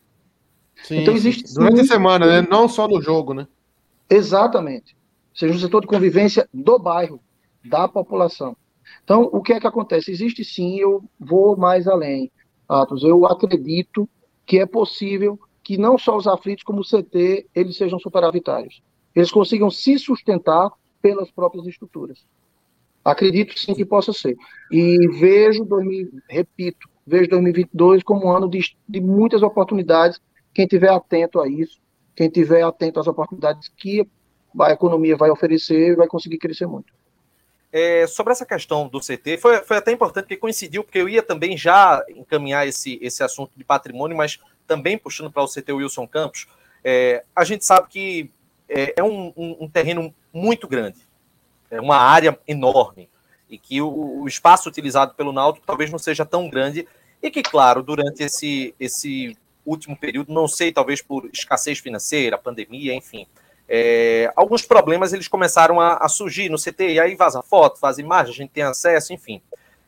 Sim, então existe durante a semana, né? Não só no jogo, né? Exatamente. Seja um setor de convivência do bairro, da população. Então, o que é que acontece? Existe sim, eu vou mais além. Atos. Eu acredito que é possível que não só os aflitos, como o CT, eles sejam superavitários. Eles consigam se sustentar pelas próprias estruturas. Acredito sim que possa ser. E vejo, 2000, repito, vejo 2022 como um ano de, de muitas oportunidades. Quem tiver atento a isso, quem tiver atento às oportunidades que a economia vai oferecer, vai conseguir crescer muito. É, sobre essa questão do CT, foi, foi até importante que coincidiu, porque eu ia também já encaminhar esse, esse assunto de patrimônio, mas também puxando para o CT Wilson Campos. É, a gente sabe que é, é um, um, um, terreno muito grande, é uma área enorme, e que o, o, espaço utilizado pelo Náutico talvez não seja tão grande, e que, claro, durante esse, esse último período, não sei, talvez por escassez financeira, pandemia, enfim, é, alguns problemas eles começaram a, a, surgir no CT, e aí vaza foto, vaza imagem, a gente tem acesso, enfim.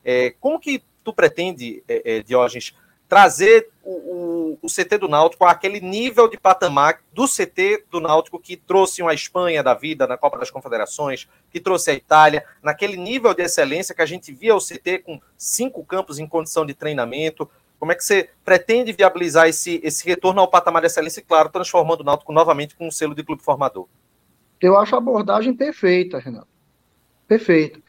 É, como que tu pretende, é, é Diógenes, trazer o, o, o, CT do Náutico àquele nível de patamar do CT do Náutico que trouxe uma Espanha da vida na Copa das Confederações, que trouxe a Itália, naquele nível de excelência que a gente via o CT com cinco campos em condição de treinamento, como é que você pretende viabilizar esse, esse retorno ao patamar de excelência claro, transformando o Náutico novamente com um selo de clube formador? Eu acho a abordagem perfeita, Renato. Perfeita.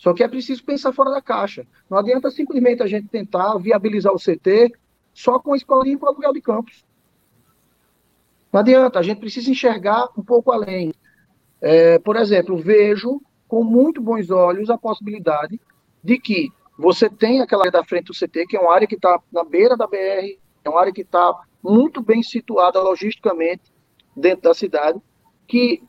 Só que é preciso pensar fora da caixa. Não adianta simplesmente a gente tentar viabilizar o CT só com escolinha para aluguel de campos. Não adianta, a gente precisa enxergar um pouco além. É, por exemplo, vejo com muito bons olhos a possibilidade de que você tem aquela área da frente do CT, que é uma área que está na beira da BR, é uma área que está muito bem situada logisticamente dentro da cidade, que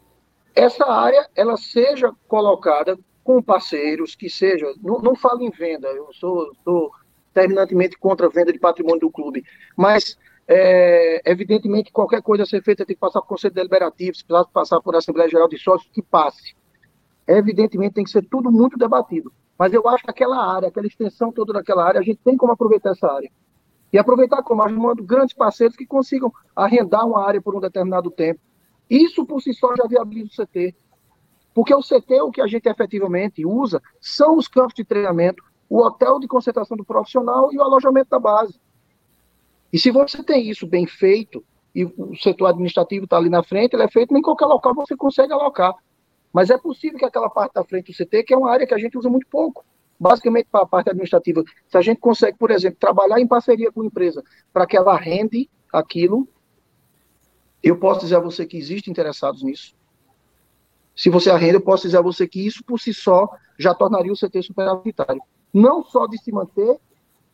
essa área ela seja colocada com parceiros, que seja, não, não falo em venda, eu sou, sou terminantemente contra a venda de patrimônio do clube, mas é, evidentemente qualquer coisa a ser feita tem que passar por conselho deliberativo, se precisar passar por Assembleia Geral de Sócios, que passe. Evidentemente tem que ser tudo muito debatido. Mas eu acho que aquela área, aquela extensão toda daquela área, a gente tem como aproveitar essa área. E aproveitar como? Arrumando grandes parceiros que consigam arrendar uma área por um determinado tempo. Isso por si só já viabiliza o CT. Porque o CT, o que a gente efetivamente usa, são os campos de treinamento, o hotel de concentração do profissional e o alojamento da base. E se você tem isso bem feito, e o setor administrativo está ali na frente, ele é feito, em qualquer local você consegue alocar. Mas é possível que aquela parte da frente do CT, que é uma área que a gente usa muito pouco, basicamente para a parte administrativa, se a gente consegue, por exemplo, trabalhar em parceria com a empresa para que ela rende aquilo, eu posso dizer a você que existem interessados nisso. Se você arrenda, eu posso dizer a você que isso por si só já tornaria o CT superavitário. Não só de se manter,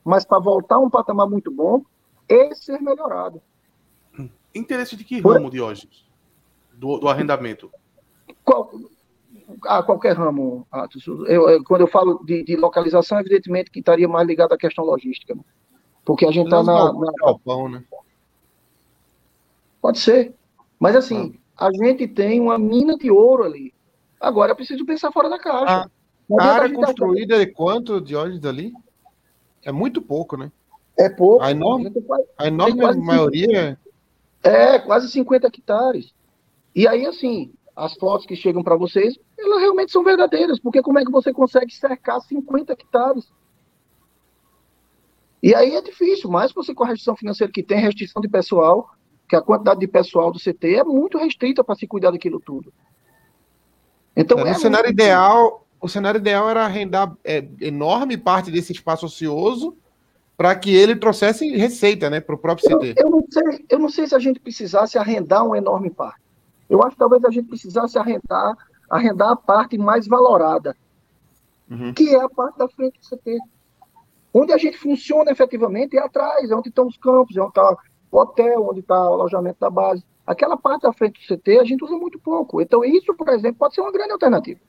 mas para voltar a um patamar muito bom e ser melhorado. Interesse de que ramo de hoje? Do, do arrendamento? Qual, a qualquer ramo, Atos. Eu, eu, quando eu falo de, de, localização, evidentemente que estaria mais ligado à questão logística. Né? Porque a gente está na. na... Galpão, né? Pode ser. Mas assim, ah. A gente tem uma mina de ouro ali. Agora é preciso pensar fora da caixa. Ah, a área construída é quanto de óleo ali? É muito pouco, né? É pouco. A enorme, a enorme maioria. É, quase 50 hectares. E aí, assim, as fotos que chegam para vocês, elas realmente são verdadeiras, porque como é que você consegue cercar 50 hectares? E aí é difícil, mais você com a restrição financeira que tem, restrição de pessoal, que a quantidade de pessoal do CT é muito restrita para se cuidar daquilo tudo. Então, é, é cenário ideal, o cenário ideal era arrendar é, enorme parte desse espaço ocioso para que ele trouxesse receita né, para o próprio CT. Eu, eu, não sei, eu não sei se a gente precisasse arrendar uma enorme parte. Eu acho que talvez a gente precisasse arrendar, arrendar a parte mais valorada, uhum. que é a parte da frente do CT. Onde a gente funciona efetivamente é atrás, é onde estão os campos, é onde está o hotel, onde está o alojamento da base. Aquela parte da frente do CT a gente usa muito pouco. Então, isso, por exemplo, pode ser uma grande alternativa.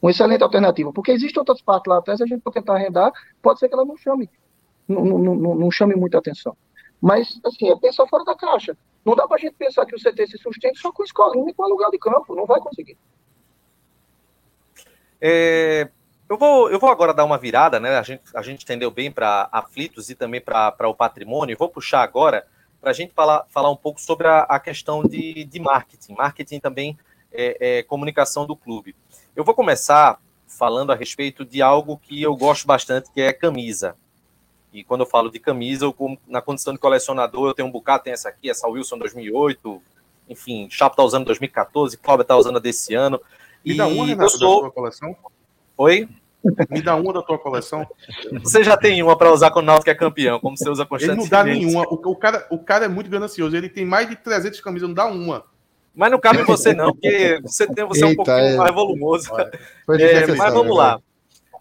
Uma excelente alternativa. Porque existem outras partes lá atrás, a gente for tentar arrendar, pode ser que ela não chame, não, não, não, não chame muita atenção. Mas, assim, é pensar fora da caixa. Não dá para a gente pensar que o CT se sustente só com escolinha e com aluguel de campo. Não vai conseguir. É, eu, vou, eu vou agora dar uma virada, né? A gente, a gente entendeu bem para aflitos e também para o patrimônio. Vou puxar agora para a gente falar, falar um pouco sobre a, a questão de, de marketing. Marketing também é, é comunicação do clube. Eu vou começar falando a respeito de algo que eu gosto bastante, que é camisa. E quando eu falo de camisa, eu, na condição de colecionador, eu tenho um bocado, tem essa aqui, essa Wilson 2008, enfim, Chapo tá usando 2014, Cláudio tá usando a desse ano. Me dá uma, Renato, eu sou... da tua coleção? Oi? Me dá uma da tua coleção. Você já tem uma para usar quando o Náutico é campeão, como você usa constantemente. Ele não dá nenhuma. O, o, cara, o cara é muito ganancioso, ele tem mais de 300 camisas, não dá uma. Mas não cabe você não, porque você, tem, você Eita, é um pouquinho é... mais volumoso. É, mas vamos lá.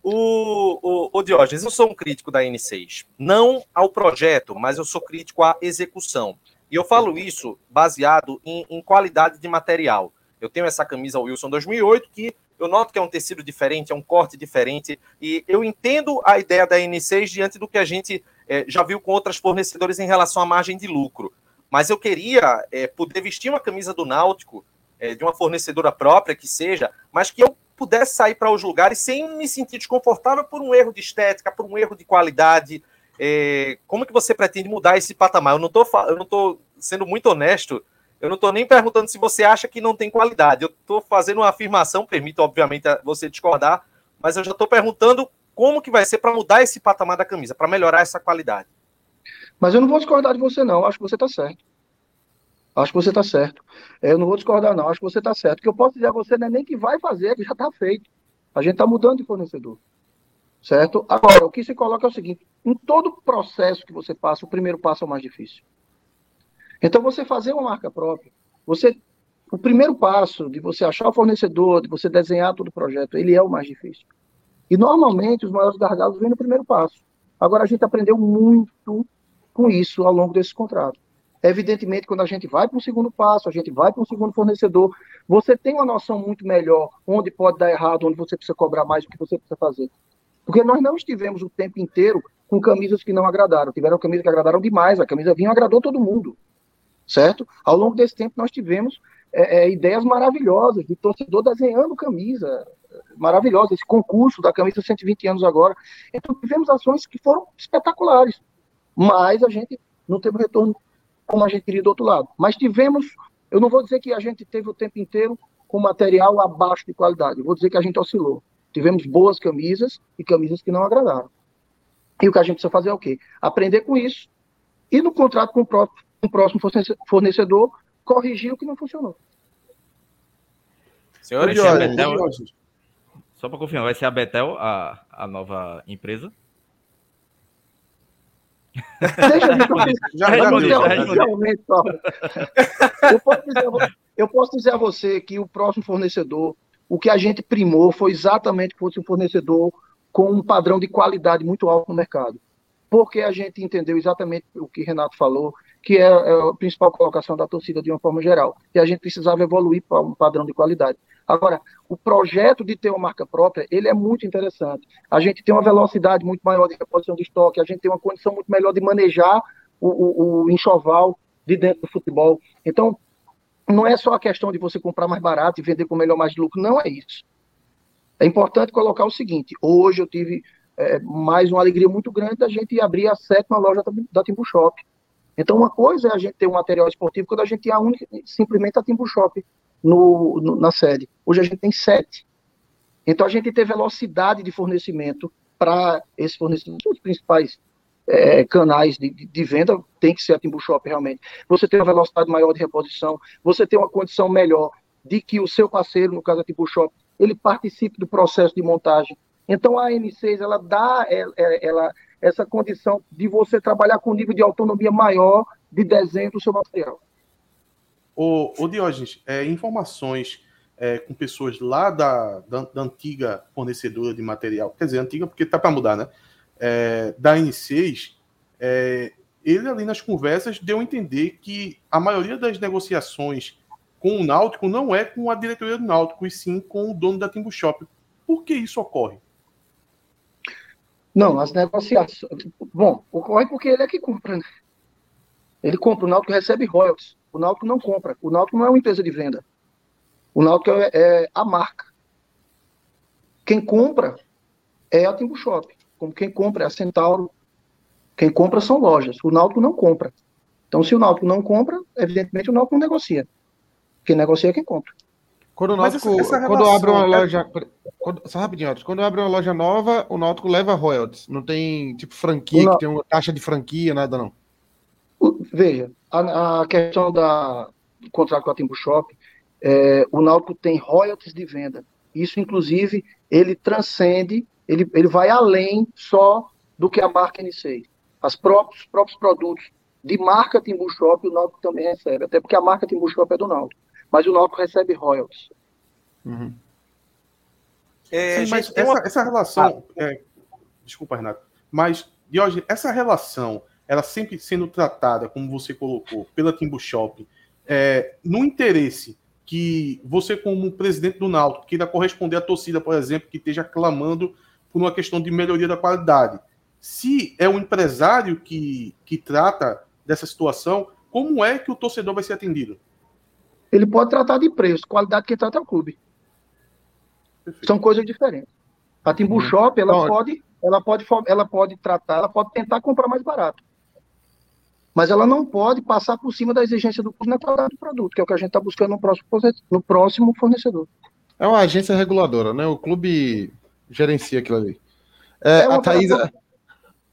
O, o, o Diógenes, eu sou um crítico da N6. Não ao projeto, mas eu sou crítico à execução. E eu falo isso baseado em, em qualidade de material. Eu tenho essa camisa Wilson 2008 que eu noto que é um tecido diferente, é um corte diferente, e eu entendo a ideia da N6 diante do que a gente é, já viu com outras fornecedores em relação à margem de lucro. Mas eu queria é, poder vestir uma camisa do Náutico, é, de uma fornecedora própria que seja, mas que eu pudesse sair para os lugares sem me sentir desconfortável por um erro de estética, por um erro de qualidade. Como que você pretende mudar esse patamar? Eu não estou sendo muito honesto, eu não estou nem perguntando se você acha que não tem qualidade. Eu estou fazendo uma afirmação, permito, obviamente, você discordar, mas eu já estou perguntando como que vai ser para mudar esse patamar da camisa, para melhorar essa qualidade. Mas eu não vou discordar de você, não. Acho que você está certo. Acho que você está certo. É, eu não vou discordar, não. Acho que você está certo. O que eu posso dizer a você não é nem que vai fazer, é que já está feito. A gente está mudando de fornecedor. Certo? Agora, o que se coloca é o seguinte: em todo processo que você passa, o primeiro passo é o mais difícil. Então, você fazer uma marca própria, você, o primeiro passo de você achar o fornecedor, de você desenhar todo o projeto, ele é o mais difícil. E normalmente os maiores gargalos vêm no primeiro passo. Agora, a gente aprendeu muito com isso ao longo desse contrato. Evidentemente, quando a gente vai para um segundo passo, a gente vai para um segundo fornecedor, você tem uma noção muito melhor onde pode dar errado, onde você precisa cobrar mais, o que você precisa fazer. Porque nós não estivemos o tempo inteiro com camisas que não agradaram. Tiveram camisas que agradaram demais, a camisa vinha agradou todo mundo. Certo? Ao longo desse tempo, nós tivemos é, é, ideias maravilhosas de torcedor desenhando camisa maravilhosa, esse concurso da camisa 120 anos agora. Então, tivemos ações que foram espetaculares, mas a gente não teve retorno como a gente queria do outro lado. Mas tivemos, eu não vou dizer que a gente teve o tempo inteiro com material abaixo de qualidade, vou dizer que a gente oscilou. Tivemos boas camisas e camisas que não agradaram. E o que a gente precisa fazer é o quê? Aprender com isso e no contrato com o, próprio, o próximo fornecedor corrigir o que não funcionou. Senhores, Betel, só para confirmar, vai ser a Betel a, a nova empresa? Deixa eu já, já, eu, posso dizer, eu posso dizer a você que o próximo fornecedor, o que a gente primou foi exatamente que fosse um fornecedor com um padrão de qualidade muito alto no mercado. Porque a gente entendeu exatamente o que Renato falou, que é, é a principal colocação da torcida de uma forma geral. E a gente precisava evoluir para um padrão de qualidade. Agora, o projeto de ter uma marca própria, ele é muito interessante. A gente tem uma velocidade muito maior de reposição de estoque, a gente tem uma condição muito melhor de manejar o, o, o enxoval de dentro do futebol. Então, não é só a questão de você comprar mais barato e vender com melhor mais lucro, não é isso. É importante colocar o seguinte: hoje eu tive é, mais uma alegria muito grande da gente abrir a sétima loja da Timbu Shop. Então, uma coisa é a gente ter um material esportivo quando a gente tem a única, simplesmente a Timbu Shop no, no, na sede. Hoje a gente tem sete. Então a gente tem velocidade de fornecimento para esse fornecimento, os principais é, canais de, de, venda tem que ser a Timbu Shop realmente. Você tem uma velocidade maior de reposição, você tem uma condição melhor de que o seu parceiro, no caso da Timbu Shop, ele participe do processo de montagem. Então a N6 ela dá ela, ela, essa condição de você trabalhar com um nível de autonomia maior de desenho do seu material. O, o Diógenes, é, informações é, com pessoas lá da, da, da, antiga fornecedora de material, quer dizer, antiga porque tá para mudar, né? É, da N6, é, ele ali nas conversas deu a entender que a maioria das negociações com o Náutico não é com a diretoria do Náutico, e sim com o dono da Timbu Shop. Por que isso ocorre? Não, as negociações. Bom, ocorre porque ele é que compra, né? Ele compra, o Náutico recebe royalties. O Náutico não compra. O Náutico não é uma empresa de venda. O Náutico é, é a marca. Quem compra é a Timbu Shop. Como quem compra é a Centauro. Quem compra são lojas. O Náutico não compra. Então, se o Náutico não compra, evidentemente o Náutico não negocia. Quem negocia é quem compra. Quando o Náutico, essa, essa quando abre uma é... loja, quando, só rapidinho, quando abre uma loja nova, o Náutico leva royalties. Não tem tipo franquia, que tem uma taxa de franquia, nada não. Veja, a, a questão da, do contrato com a Timbu Shop, é, o Náutico tem royalties de venda. Isso, inclusive, ele transcende, ele, ele vai além só do que a marca N6. Os próprios, próprios produtos de marca Timbu Shop, o Náutico também recebe, até porque a marca Timbu Shop é do Náutico. Mas o Náutico recebe royalties. Uhum. É, Sim, mas essa, uma... essa, relação. Ah. É, desculpa, Renato. Mas, Diogo, essa relação ela sempre sendo tratada, como você colocou, pela Timbu Shop, é, no interesse que você, como presidente do Náutico, queira corresponder à torcida, por exemplo, que esteja clamando por uma questão de melhoria da qualidade. Se é um empresário que, que trata dessa situação, como é que o torcedor vai ser atendido? Ele pode tratar de preço, qualidade que trata é o clube. Perfeito. São coisas diferentes. A Timbu uhum. Shop, ela pode, ela pode, ela pode tratar, ela pode tentar comprar mais barato mas ela não pode passar por cima da exigência do custo na qualidade do produto, que é o que a gente está buscando no próximo, no próximo fornecedor. É uma agência reguladora, né? O clube gerencia aquilo ali. É, é a Thaís,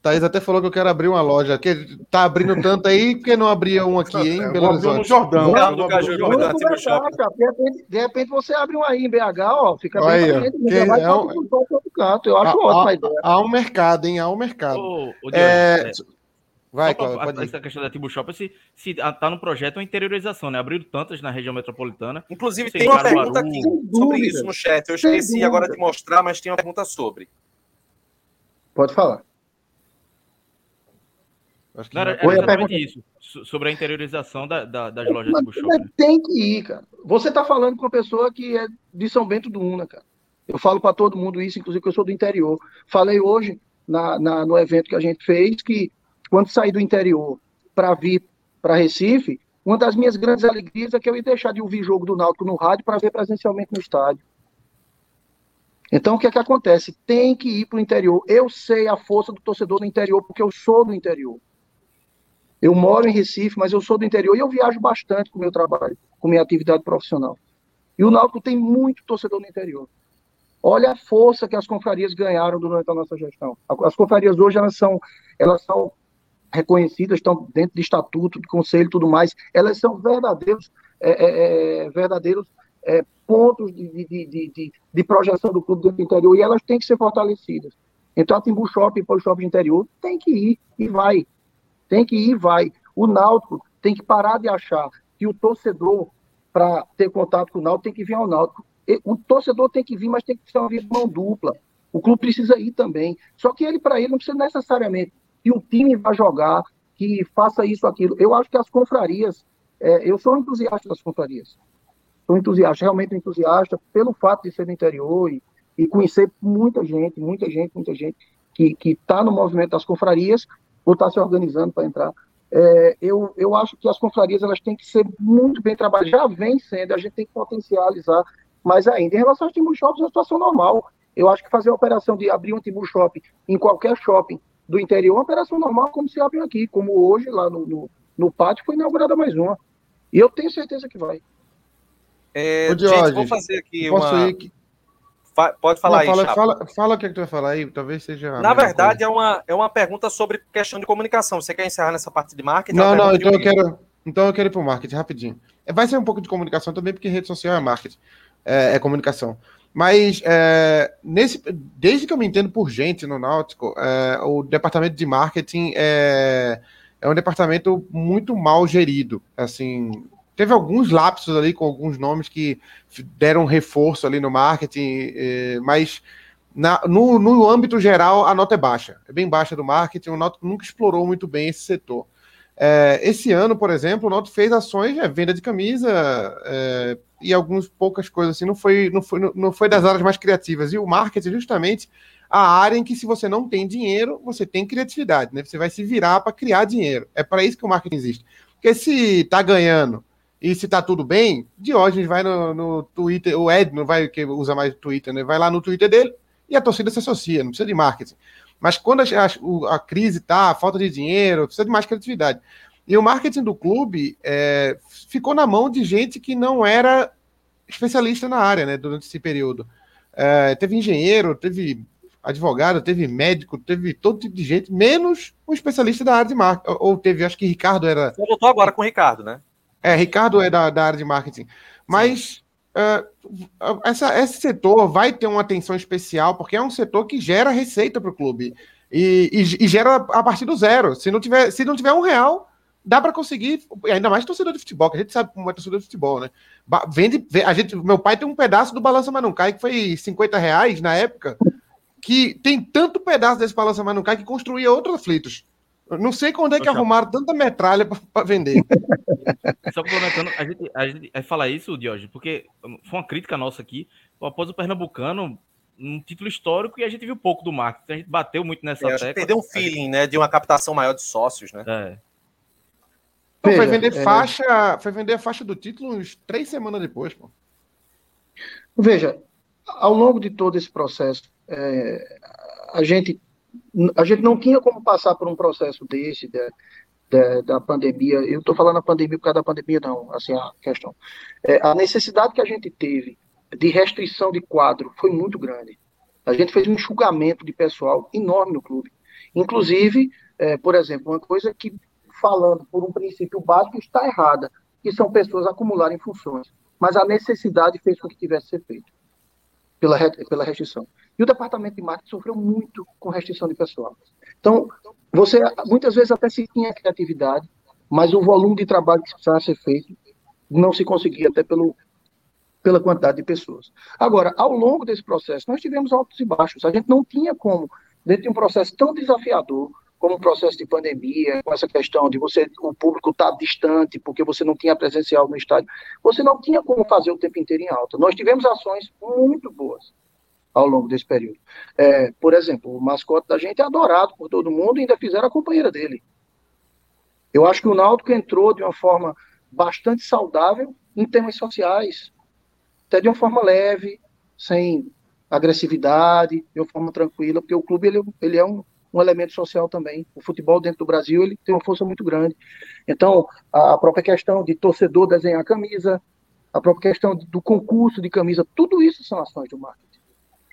Thaís até falou que eu quero abrir uma loja. Que tá abrindo tanto aí, porque não abria um aqui, hein? Belo Horizonte. no Jordão. De, repente, de repente você abre um aí em BH, ó. Fica bem aí, frente, que, vai é um... canto. Eu acho ótimo a ideia. Há um mercado, hein? Há um mercado. Ô, é... Vai, Cláudio, pode Essa questão da Timbu Shop, se, se tá no projeto uma interiorização, né? Abriram tantas na região metropolitana. Inclusive, tem uma pergunta aqui sobre isso no chat. Eu esqueci agora de mostrar, mas tem uma pergunta sobre. Pode falar. Acho que não, era, era exatamente isso, sobre a interiorização da, da, das lojas Timbu Shop. Né? Tem que ir, cara. Você tá falando com uma pessoa que é de São Bento do Una, cara. Eu falo para todo mundo isso, inclusive que eu sou do interior. Falei hoje na, na, no evento que a gente fez que quando saí do interior para vir para Recife, uma das minhas grandes alegrias é que eu ia deixar de ouvir jogo do Náutico no rádio para ver presencialmente no estádio. Então, o que é que acontece? Tem que ir para o interior. Eu sei a força do torcedor do interior, porque eu sou do interior. Eu moro em Recife, mas eu sou do interior e eu viajo bastante com o meu trabalho, com minha atividade profissional. E o Náutico tem muito torcedor no interior. Olha a força que as confrarias ganharam durante a nossa gestão. As confrarias hoje elas são, elas são reconhecidas, estão dentro de estatuto, de conselho tudo mais, elas são verdadeiros, é, é, é verdadeiros é, pontos de, de, de, de, projeção do clube do interior e elas têm que ser fortalecidas. Então, a Timbu Shopping e o Shopping interior tem que ir e vai. Tem que ir vai. O Náutico tem que parar de achar que o torcedor, para ter contato com o Náutico, tem que vir ao Náutico. O torcedor tem que vir, mas tem que ser uma via de mão dupla. O clube precisa ir também. Só que ele, para ele, não precisa necessariamente que o time vai jogar, que faça isso, aquilo. Eu acho que as confrarias, é, eu sou entusiasta das confrarias. Sou entusiasta, realmente entusiasta, pelo fato de ser do interior e, e conhecer muita gente, muita gente, muita gente que está no movimento das confrarias ou está se organizando para entrar. É, eu, eu acho que as confrarias elas têm que ser muito bem trabalhadas, já vem sendo, a gente tem que potencializar mais ainda. Em relação aos timbu shops, é uma situação normal. Eu acho que fazer a operação de abrir um timbu shop em qualquer shopping do interior, uma operação normal, como se abre aqui, como hoje, lá no, no, no pátio, foi inaugurada mais uma. E eu tenho certeza que vai. É, Ô, gente, vou fazer aqui Posso uma. ir? Fa- Pode falar Não, aí, fala, fala, fala o que, é que tu vai falar aí, talvez seja. Na verdade, é uma, é uma pergunta sobre questão de comunicação. Você quer encerrar nessa parte de marketing? Não, não, então eu quero. Então eu quero ir para o marketing rapidinho. É, Vai ser um pouco de comunicação também, porque rede social é marketing, é, é comunicação. Mas é, nesse, desde que eu me entendo por gente no Náutico, é, o departamento de marketing é, é um departamento muito mal gerido. Assim, teve alguns lapsos ali com alguns nomes que deram reforço ali no marketing, é, mas na- no, no âmbito geral a nota é baixa, é bem baixa do marketing. O Náutico nunca explorou muito bem esse setor. É, esse ano, por exemplo, o Náutico fez ações, é, venda de camisa é, e algumas poucas coisas assim. Não foi, não, foi, não- foi das áreas mais criativas. E o marketing, justamente, a área em que se você não tem dinheiro, você tem criatividade, né? Você vai se virar para criar dinheiro. É para isso que o marketing existe. Porque se tá ganhando e se tá tudo bem, Diógenes vai no, no Twitter, o Ed não vai, que usa mais Twitter, né? Vai lá no Twitter dele e a torcida se associa, não precisa de marketing. Mas quando a, a- a crise tá, a falta de dinheiro, precisa de mais criatividade. E o marketing do clube é, ficou na mão de gente que não era especialista na área, né, durante esse período. É, teve engenheiro, teve advogado, teve médico, teve todo tipo de gente, menos um especialista da área de marketing. Ou teve, acho que Ricardo era. Você voltou agora com o Ricardo, né? É, Ricardo é da, da área de marketing. Mas é, essa, esse setor vai ter uma atenção especial, porque é um setor que gera receita para o clube. E, e- e gera a partir do zero. Se não tiver, se não tiver um real, dá para conseguir, ainda mais torcedor de futebol, que a gente sabe como é torcedor de futebol, né? Vende, ve- a gente, meu pai tem um pedaço do Balança Mas Não Cai, que foi 50 reais na época, que tem tanto pedaço desse Balança Mas Não Cai que construía outros aflitos. Não sei quando é que arrumaram tanta metralha para vender. Só complementando, a gente, a gente vai falar isso, Diógenes, porque foi uma crítica nossa aqui. Após o Pernambucano, um título histórico e a gente viu pouco do marketing. A gente bateu muito nessa É, tecla. perdeu um feeling, né? De uma captação maior de sócios, né? É. Não, foi vender é- faixa, foi vender a faixa do título uns três semanas depois, pô. Veja, ao longo de todo esse processo, é, a, gente, a gente não tinha como passar por um processo desse, da, da, da pandemia. Eu estou falando da pandemia por causa da pandemia, não, assim, a questão. É, a necessidade que a gente teve de restrição de quadro foi muito grande. A gente fez um enxugamento de pessoal enorme no clube. Inclusive, é, por exemplo, uma coisa que, falando por um princípio básico, está errada, que são pessoas acumularem funções mas a necessidade fez com que tivesse que ser feito pela, pela restrição. E o departamento de marketing sofreu muito com restrição de pessoal. Então, você muitas vezes até se tinha criatividade, mas o volume de trabalho que precisava ser feito não se conseguia, até pelo, pela quantidade de pessoas. Agora, ao longo desse processo, nós tivemos altos e baixos. A gente não tinha como, dentro de um processo tão desafiador, como o processo de pandemia, com essa questão de você, o público estar distante, porque você não tinha presencial no estádio, você não tinha como fazer o tempo inteiro em alta. Nós tivemos ações muito boas ao longo desse período. É, por exemplo, o mascote da gente é adorado por todo mundo e ainda fizeram a companheira dele. Eu acho que o Náutico entrou de uma forma bastante saudável em temas sociais, até de uma forma leve, sem agressividade, de uma forma tranquila, porque o clube ele, ele é um, um elemento social também. O futebol dentro do Brasil ele tem uma força muito grande. Então, a, própria questão de torcedor desenhar a camisa, a própria questão do concurso de camisa, tudo isso são ações do marketing.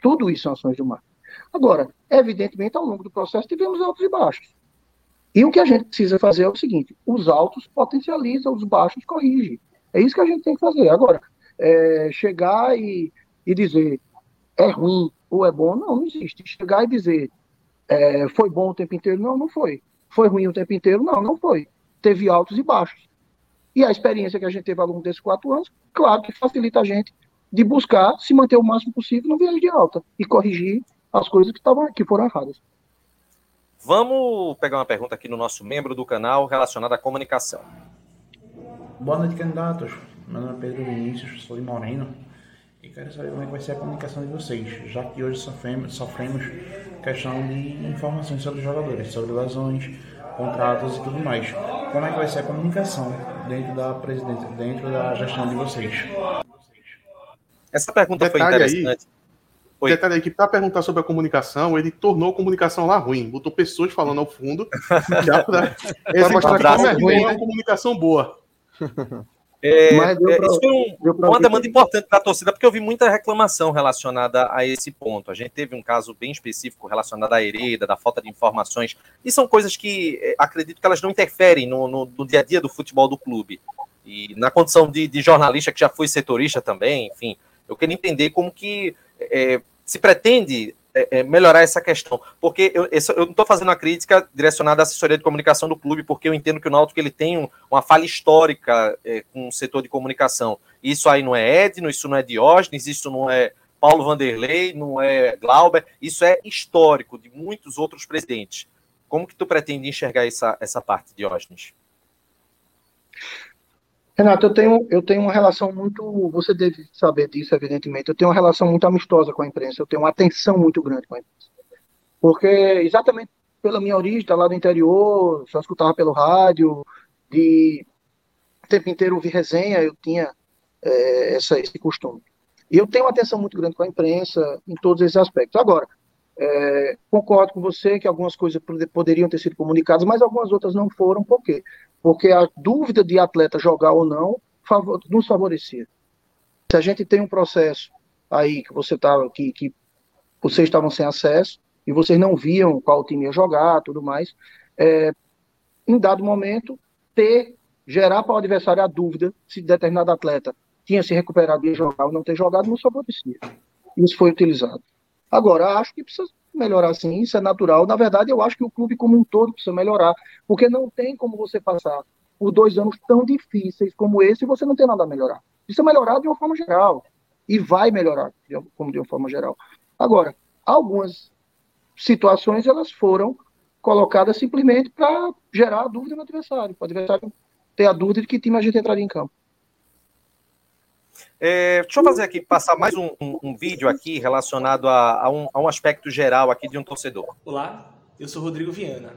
Tudo isso são ações do marketing. Agora, evidentemente, ao longo do processo tivemos altos e baixos. E o que a gente precisa fazer é o seguinte: os altos potencializa, os baixos corrige. É isso que a gente tem que fazer. Agora, é, chegar e, e dizer é ruim ou é bom, não, não existe. Chegar e dizer é, foi bom o tempo inteiro, não, não foi. Foi ruim o tempo inteiro, não, não foi. Teve altos e baixos. E a experiência que a gente teve ao longo desses quatro anos, claro que facilita a gente de buscar se manter o máximo possível no viés de alta e corrigir as coisas que, tavam, que foram erradas. Vamos pegar uma pergunta aqui no nosso membro do canal relacionada à comunicação. Boa noite, candidatos. Meu nome é Pedro Vinícius, sou de Moreno e quero saber como é que vai ser a comunicação de vocês, já que hoje sofremos, sofremos questão de informações sobre os jogadores, sobre lesões, contratos e tudo mais. Como é que vai ser a comunicação dentro da presidência, dentro da gestão de vocês? Essa pergunta foi Detalhe aí. interessante. Oi. Detalhe aí que para perguntar sobre a comunicação, ele tornou a comunicação lá ruim, botou pessoas falando ao fundo, já para mostrar como é ruim, uma né? comunicação boa. É, é, pra, isso foi um, uma demanda importante da torcida, porque eu vi muita reclamação relacionada a esse ponto. A gente teve um caso bem específico relacionado à hereda, da falta de informações, e são coisas que é, acredito que elas não interferem no, no, no, dia a dia do futebol do clube. E na condição de, de jornalista, que já fui setorista também, enfim, eu queria entender como que é, se pretende é, é, melhorar essa questão. Porque eu, eu não estou fazendo uma crítica direcionada à assessoria de comunicação do clube, porque eu entendo que o Náutico ele tem um, uma falha histórica é, com o setor de comunicação. Isso aí não é Edno, isso não é Diógenes, isso não é Paulo Vanderlei, não é Glauber, isso é histórico de muitos outros presidentes. Como que tu pretende enxergar essa, essa parte, Diógenes? Renato, eu tenho, eu tenho uma relação muito. Você deve saber disso, evidentemente. Eu tenho uma relação muito amistosa com a imprensa. Eu tenho uma atenção muito grande com a imprensa. Porque, exatamente pela minha origem, tá lá do interior, só escutava pelo rádio, de o tempo inteiro ouvir resenha, eu tinha é, essa, esse costume. E eu tenho uma atenção muito grande com a imprensa em todos esses aspectos. Agora, é, concordo com você que algumas coisas poderiam ter sido comunicadas, mas algumas outras não foram. Por quê? porque a dúvida de atleta jogar ou não nos favorecia. Se a gente tem um processo aí que você estava tá, que, que vocês estavam sem acesso e vocês não viam qual time ia jogar, tudo mais, é, em dado momento ter gerar para o adversário a dúvida se determinado atleta tinha se recuperado e jogar ou não ter jogado, nos favorecia. Isso foi utilizado. Agora, acho que precisa melhorar sim, isso é natural. Na verdade, eu acho que o clube como um todo precisa melhorar, porque não tem como você passar por dois anos tão difíceis como esse e você não tem nada a melhorar. Precisa melhorar de uma forma geral. E vai melhorar, como de uma forma geral. Agora, algumas situações elas foram colocadas simplesmente para gerar dúvida no adversário, para o adversário ter a dúvida de que time a gente entraria em campo. É, deixa eu fazer aqui, passar mais um, um, um vídeo aqui relacionado a, a, um, a, um, aspecto geral aqui de um torcedor. Olá, eu sou Rodrigo Viana.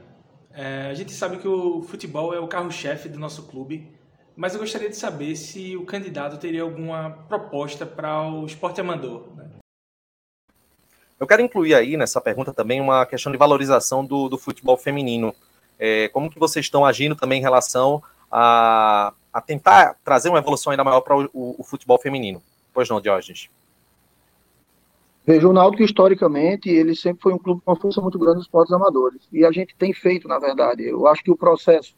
É, a gente sabe que o futebol é o carro-chefe do nosso clube, mas eu gostaria de saber se o candidato teria alguma proposta para o esporte amador. Né? Eu quero incluir aí nessa pergunta também uma questão de valorização do, do futebol feminino. É, como que vocês estão agindo também em relação a, a tentar trazer uma evolução ainda maior para o, o, futebol feminino. Pois não, Diógenes? Veja, o Náutico, historicamente, ele sempre foi um clube com uma força muito grande nos esportes amadores. E a gente tem feito, na verdade. Eu acho que o processo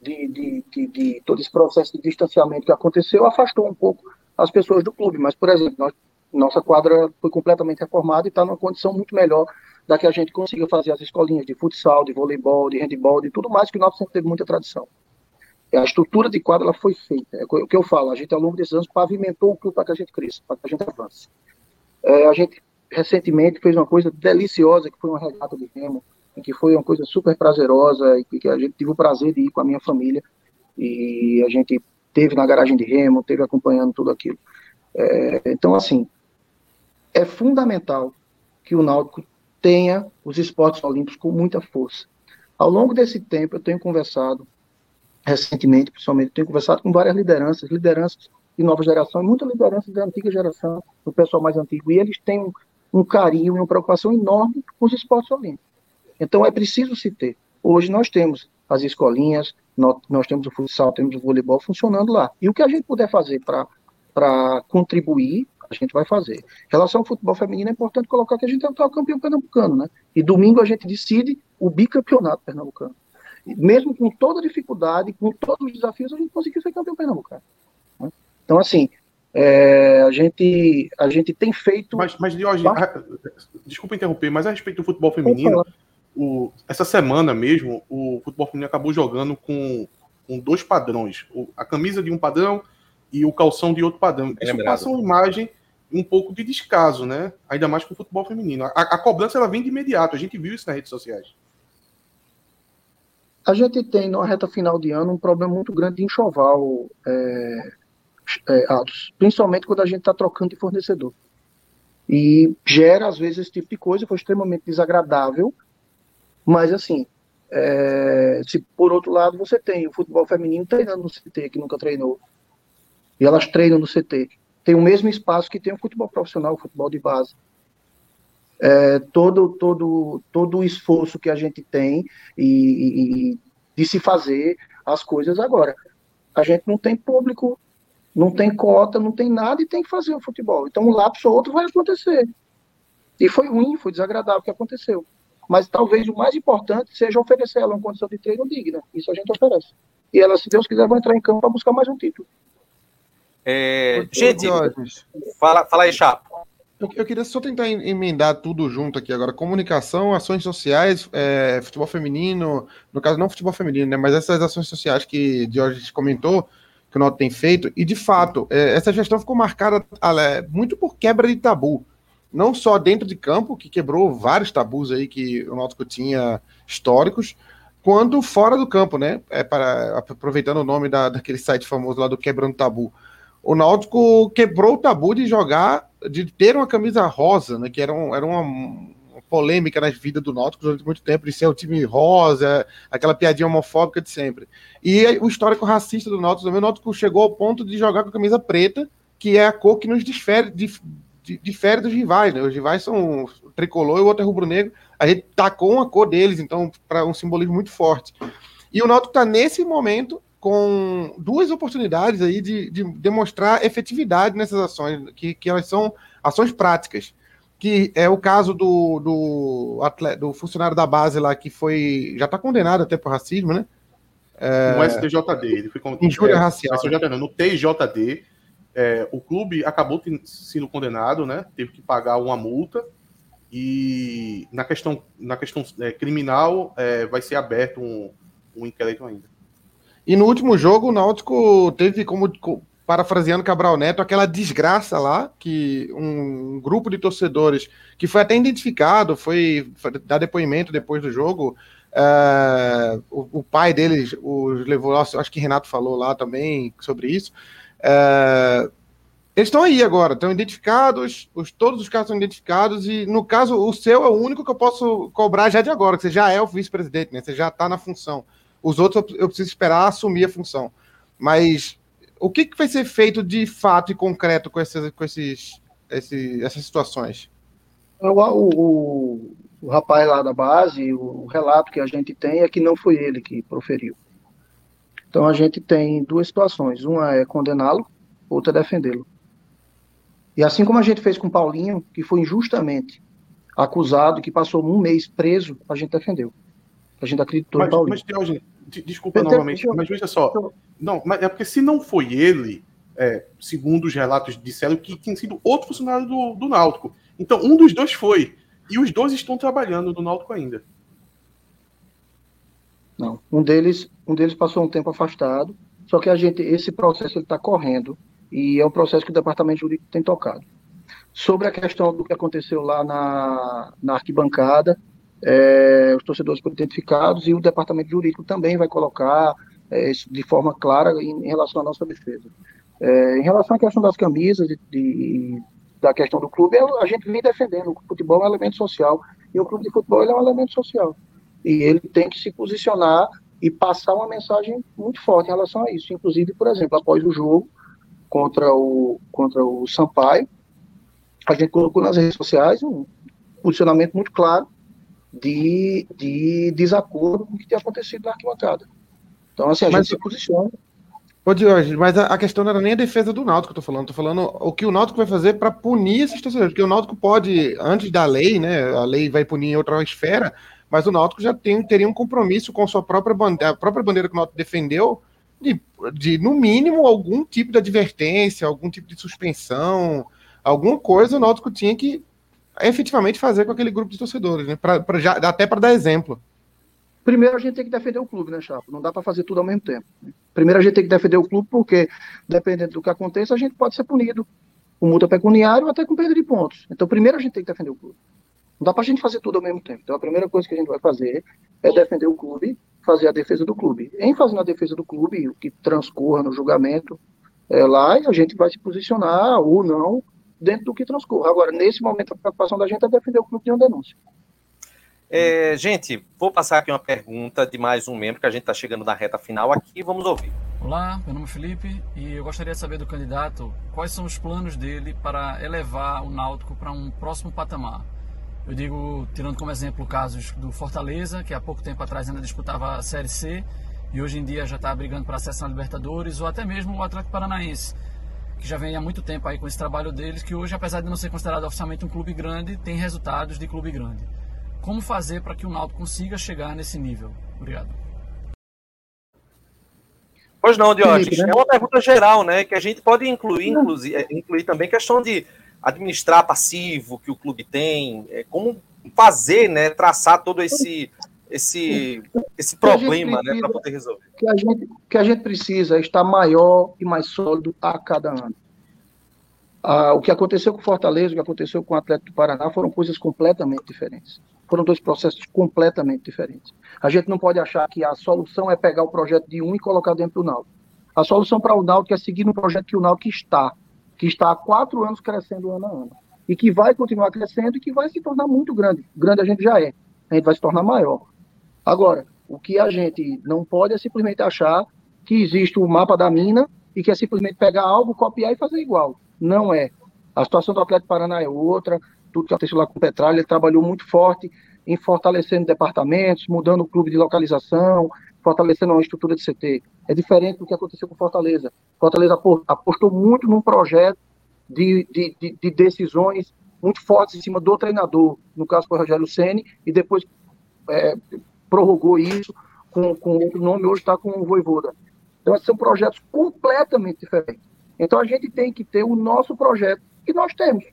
de, de, de, de, todo esse processo de distanciamento que aconteceu afastou um pouco as pessoas do clube. Mas, por exemplo, nós, nossa quadra foi completamente reformada e está numa condição muito melhor da que a gente consiga fazer as escolinhas de futsal, de voleibol, de handball, de tudo mais que o Náutico sempre teve muita tradição. A estrutura de quadra ela foi feita. É o que eu falo, a gente ao longo desses anos pavimentou o clube para que a gente cresça, para que a gente avance. É, a gente recentemente fez uma coisa deliciosa, que foi uma regata de remo, que foi uma coisa super prazerosa, e que a gente teve o prazer de ir com a minha família, e a gente teve na garagem de remo, teve acompanhando tudo aquilo. É, então, assim, é fundamental que o Náutico tenha os esportes olímpicos com muita força. Ao longo desse tempo, eu tenho conversado recentemente, principalmente, tenho conversado com várias lideranças, lideranças de nova geração, e muitas lideranças da antiga geração, do pessoal mais antigo, e eles têm um, um carinho e uma preocupação enorme com os esportes olímpicos. Então é preciso se ter. Hoje nós temos as escolinhas, nós, nós temos o futsal, temos o voleibol funcionando lá. E o que a gente puder fazer para contribuir, a gente vai fazer. Em relação ao futebol feminino, é importante colocar que a gente é o campeão pernambucano, né? E domingo a gente decide o bicampeonato pernambucano mesmo com toda a dificuldade, com todos os desafios, a gente conseguiu ser campeão pernambucano. Né? Então, assim, é, a, gente, a gente tem feito. Mas, mas hoje, desculpa interromper, mas a respeito do futebol feminino, o, essa semana mesmo, o futebol feminino acabou jogando com, com dois padrões: o, a camisa de um padrão e o calção de outro padrão. Isso é passa uma imagem um pouco de descaso, né? Ainda mais com o futebol feminino. A, a, cobrança ela vem de imediato, a gente viu isso nas redes sociais. A gente tem, na reta final de ano, um problema muito grande de enxoval, é, é, Atos, principalmente quando a gente está trocando de fornecedor. E gera, às vezes, esse tipo de coisa, foi extremamente desagradável, mas, assim, é, se por outro lado você tem o futebol feminino treinando no CT, que nunca treinou, e elas treinam no CT, tem o mesmo espaço que tem o futebol profissional, o futebol de base é, todo, todo, todo o esforço que a gente tem e, e, de se fazer as coisas agora. A gente não tem público Não tem cota, não tem nada e tem que fazer o futebol. Então, um lapso ou outro vai acontecer. E foi ruim, foi desagradável o que aconteceu. Mas talvez o mais importante seja oferecer ela uma condição de treino digna. Isso a gente oferece. E ela, se Deus quiser, vai entrar em campo para buscar mais um título. É, gente, fala, fala aí, Chapo. Eu, eu, queria só tentar emendar tudo junto aqui agora. Comunicação, ações sociais, é, futebol feminino, no caso não futebol feminino, né? Mas essas ações sociais que Jorge comentou, que o Noto tem feito, e de fato, é, essa gestão ficou marcada é, muito por quebra de tabu. Não só dentro de campo, que quebrou vários tabus aí que o Náutico tinha históricos, quanto fora do campo, né? É para, aproveitando o nome da, daquele site famoso lá do Quebrando Tabu o Náutico quebrou o tabu de jogar, de ter uma camisa rosa, né? Que era, um, era uma, polêmica nas vidas do Náutico durante muito tempo, de ser o time rosa, aquela piadinha homofóbica de sempre. E o histórico racista do Náutico também, o Náutico chegou ao ponto de jogar com a camisa preta, que é a cor que nos difere, difere dos rivais, né? Os rivais são tricolor e o outro é rubro-negro. A gente tacou uma cor deles, então, para um simbolismo muito forte. E o Náutico está nesse momento com duas oportunidades aí de, de demonstrar efetividade nessas ações, que, que elas são ações práticas. Que é o caso do, do, atleta, do funcionário da base lá que foi. já está condenado até por racismo, né? É, no STJD, ele foi condenado. Injúria é, racial. STJD, no TJD, é, o clube acabou sendo condenado, né? Teve que pagar uma multa. E na questão, na questão é, criminal, é, vai ser aberto um, um inquérito ainda. E no último jogo, o Náutico teve como, parafraseando Cabral Neto, aquela desgraça lá, que um grupo de torcedores, que foi até identificado, foi, dar depoimento depois do jogo, é, o, o, pai deles os levou, acho que Renato falou lá também sobre isso, é, eles estão aí agora, estão identificados, os, todos os casos são identificados, e no caso, o seu é o único que eu posso cobrar já de agora, que você já é o vice-presidente, né? Você já está na função. Os outros eu preciso esperar assumir a função. Mas o que, que vai ser feito de fato e concreto com, esses, com esses, esses essas situações? O, o, o, rapaz lá da base, o relato que a gente tem é que não foi ele que proferiu. Então a gente tem duas situações. Uma é condená-lo, outra é defendê-lo. E assim como a gente fez com Paulinho, que foi injustamente acusado, que passou um mês preso, a gente defendeu. A gente acreditou mas, em Paulinho. Mas, Teógenes, desculpa eu novamente, mas veja só. Não, mas é porque se não foi ele, é, segundo os relatos disseram que tinha sido outro funcionário do, do Náutico. Então, um dos dois foi. E os dois estão trabalhando no Náutico ainda. Não, um deles, um deles passou um tempo afastado, só que a gente, esse processo está correndo e é um processo que o departamento jurídico tem tocado. Sobre a questão do que aconteceu lá na, na arquibancada, é, os torcedores foram identificados e o departamento jurídico também vai colocar é, isso de forma clara em, em, relação à nossa defesa. É, em relação à questão das camisas e da questão do clube, a gente vem defendendo. O futebol é um elemento social e o clube de futebol é um elemento social. E ele tem que se posicionar e passar uma mensagem muito forte em relação a isso. Inclusive, por exemplo, após o jogo contra o, contra o Sampaio, a gente colocou nas redes sociais um posicionamento muito claro de, de desacordo com o que tinha acontecido na arquibancada. Então, assim, a mas, gente se posiciona. Ô, mas a, a, questão não era nem a defesa do Náutico que eu tô falando, tô falando o que o Náutico vai fazer para punir esses torcedores, porque o Náutico pode, antes da lei, né, a lei vai punir em outra esfera, mas o Náutico já tem, teria um compromisso com sua própria bandeira, a própria bandeira que o Náutico defendeu, de, de, no mínimo, algum tipo de advertência, algum tipo de suspensão, alguma coisa o Náutico tinha que efetivamente fazer com aquele grupo de torcedores, né? Pra, pra já, até para dar exemplo. Primeiro a gente tem que defender o clube, né, Chapo? Não dá para fazer tudo ao mesmo tempo. Primeiro a gente tem que defender o clube porque, dependendo do que aconteça, a gente pode ser punido com multa pecuniária ou até com perda de pontos. Então, primeiro a gente tem que defender o clube. Não dá para a gente fazer tudo ao mesmo tempo. Então, a primeira coisa que a gente vai fazer é defender o clube, fazer a defesa do clube. Em fazendo a defesa do clube, o que transcorra no julgamento é, lá, a gente vai se posicionar ou não dentro do que transcorre. Agora, nesse momento, a preocupação da gente é defender o clube de uma denúncia. É, gente, vou passar aqui uma pergunta de mais um membro, que a gente está chegando na reta final aqui, vamos ouvir. Olá, meu nome é Felipe e eu gostaria de saber do candidato quais são os planos dele para elevar o Náutico para um próximo patamar. Eu digo, tirando como exemplo casos do Fortaleza, que há pouco tempo atrás ainda disputava a Série C e hoje em dia já está brigando para acesso à Libertadores, ou até mesmo o Atlético Paranaense, que já vem há muito tempo aí com esse trabalho deles, que hoje, apesar de não ser considerado oficialmente um clube grande, tem resultados de clube grande. Como fazer para que o Náutico consiga chegar nesse nível? Obrigado. Pois não, Diógenes. Né? É uma pergunta geral, né? Que a gente pode incluir, inclusive, é, incluir também questão de administrar passivo que o clube tem, é, como fazer, né? Traçar todo esse esse, esse problema, né, para poder resolver. Que a, gente, que a gente precisa é estar maior e mais sólido a cada ano. Ah, o que aconteceu com o Fortaleza, o que aconteceu com o Atlético do Paraná foram coisas completamente diferentes. Foram dois processos completamente diferentes. A gente não pode achar que a solução é pegar o projeto de um e colocar dentro do Náutico. A solução para o Náutico é seguir no projeto que o Náutico está, que está há quatro anos crescendo ano a ano. E que vai continuar crescendo e que vai se tornar muito grande. Grande a gente já é. A gente vai se tornar maior. Agora, o que a gente não pode é simplesmente achar que existe o mapa da mina e que é simplesmente pegar algo, copiar e fazer igual. Não é. A situação do Atlético Paraná é outra, tudo que aconteceu lá com o Petralha, ele trabalhou muito forte em fortalecendo departamentos, mudando o clube de localização, fortalecendo uma estrutura de CT. É diferente do que aconteceu com Fortaleza. Fortaleza apostou muito num projeto de, de, de, de decisões muito fortes em cima do treinador, no caso foi o Rogério Ceni e depois é, prorrogou isso com, com outro nome, hoje está com o Voivoda. Então, são projetos completamente diferentes. Então, a gente tem que ter o nosso projeto, que nós temos.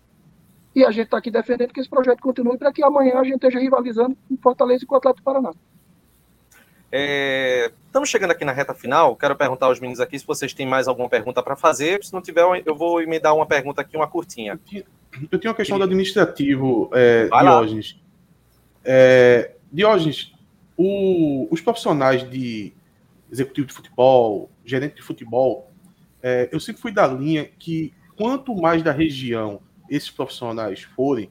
E a gente está aqui defendendo que esse projeto continue para que amanhã a gente esteja rivalizando com Fortaleza e com o Atlético Paraná. É, estamos chegando aqui na reta final. Quero perguntar aos meninos aqui se vocês têm mais alguma pergunta para fazer. Se não tiver, eu vou me dar uma pergunta aqui, uma curtinha. Eu tenho uma questão do administrativo, é, Diógenes. É, Diógenes, o, os profissionais de executivo de futebol, gerente de futebol, é, eu sempre fui da linha que quanto mais da região esses profissionais forem,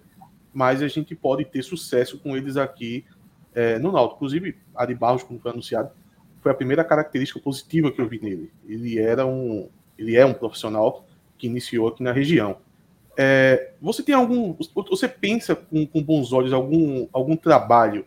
mais a gente pode ter sucesso com eles aqui é, no Náutico. Inclusive, Ari Barros, como foi anunciado, foi a primeira característica positiva que eu vi nele. Ele era um, ele é um profissional que iniciou aqui na região. É, você tem algum, você pensa com, com bons olhos algum, algum trabalho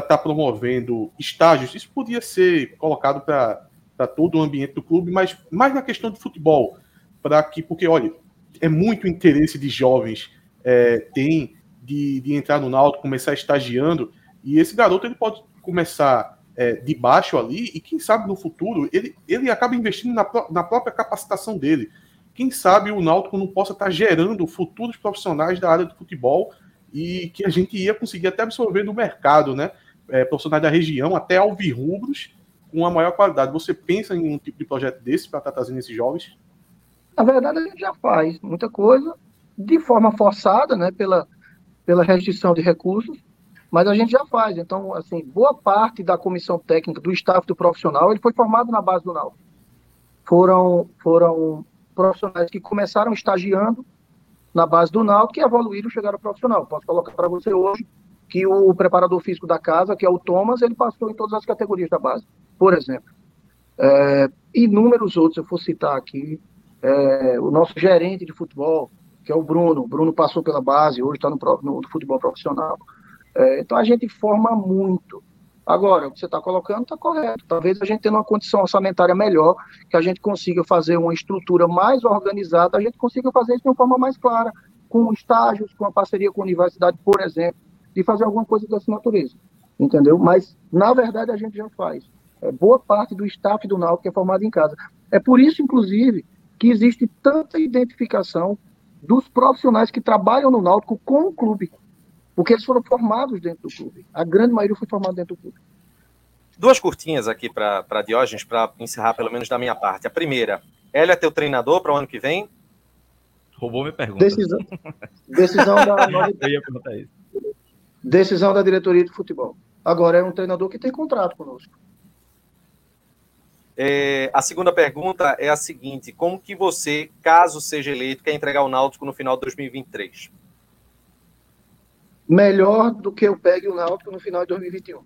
tá promovendo estágios, isso podia ser colocado para todo o ambiente do clube, mas mais na questão de futebol, para que, porque olha, é muito interesse de jovens é, tem de, de entrar no Náutico, começar estagiando, e esse garoto ele pode começar é, de baixo ali, e quem sabe no futuro ele, ele acaba investindo na, na própria capacitação dele. Quem sabe o Náutico não possa estar tá gerando futuros profissionais da área do futebol e que a gente ia conseguir até absorver no mercado, né? É, profissionais da região, até alvirrubros, com a maior qualidade. Você pensa em um tipo de projeto desse para estar trazendo esses jovens? Na verdade, a gente já faz muita coisa de forma forçada, né, pela, pela restrição de recursos, mas a gente já faz. Então, assim, boa parte da comissão técnica, do staff do profissional, ele foi formado na base do Náutico. Foram, foram profissionais que começaram estagiando na base do Náutico e evoluíram e chegaram ao profissional. Posso colocar para você hoje que o preparador físico da casa, que é o Thomas, ele passou em todas as categorias da base, por exemplo. É, inúmeros outros, eu vou citar aqui, é, o nosso gerente de futebol, que é o Bruno, o Bruno passou pela base, hoje está no, no, futebol profissional. É, então a gente forma muito. Agora, o que você está colocando está correto. Talvez a gente tendo uma condição orçamentária melhor, que a gente consiga fazer uma estrutura mais organizada, a gente consiga fazer isso de uma forma mais clara, com estágios, com a parceria com a universidade, por exemplo de fazer alguma coisa dessa natureza, entendeu? Mas, na verdade, a gente já faz. É, boa parte do staff do Náutico é formado em casa. É por isso, inclusive, que existe tanta identificação dos profissionais que trabalham no Náutico com o clube, porque eles foram formados dentro do clube. A grande maioria foi formada dentro do clube. Duas curtinhas aqui para Diógenes, para encerrar pelo menos da minha parte. A primeira, ele é teu treinador para o ano que vem? Roubou minha pergunta. Decisão, decisão da... Eu ia perguntar isso. Decisão da diretoria de futebol. Agora é um treinador que tem contrato conosco. É, a segunda pergunta é a seguinte: como que você, caso seja eleito, quer entregar o Náutico no final de 2023? Melhor do que eu pegue o Náutico no final de 2021.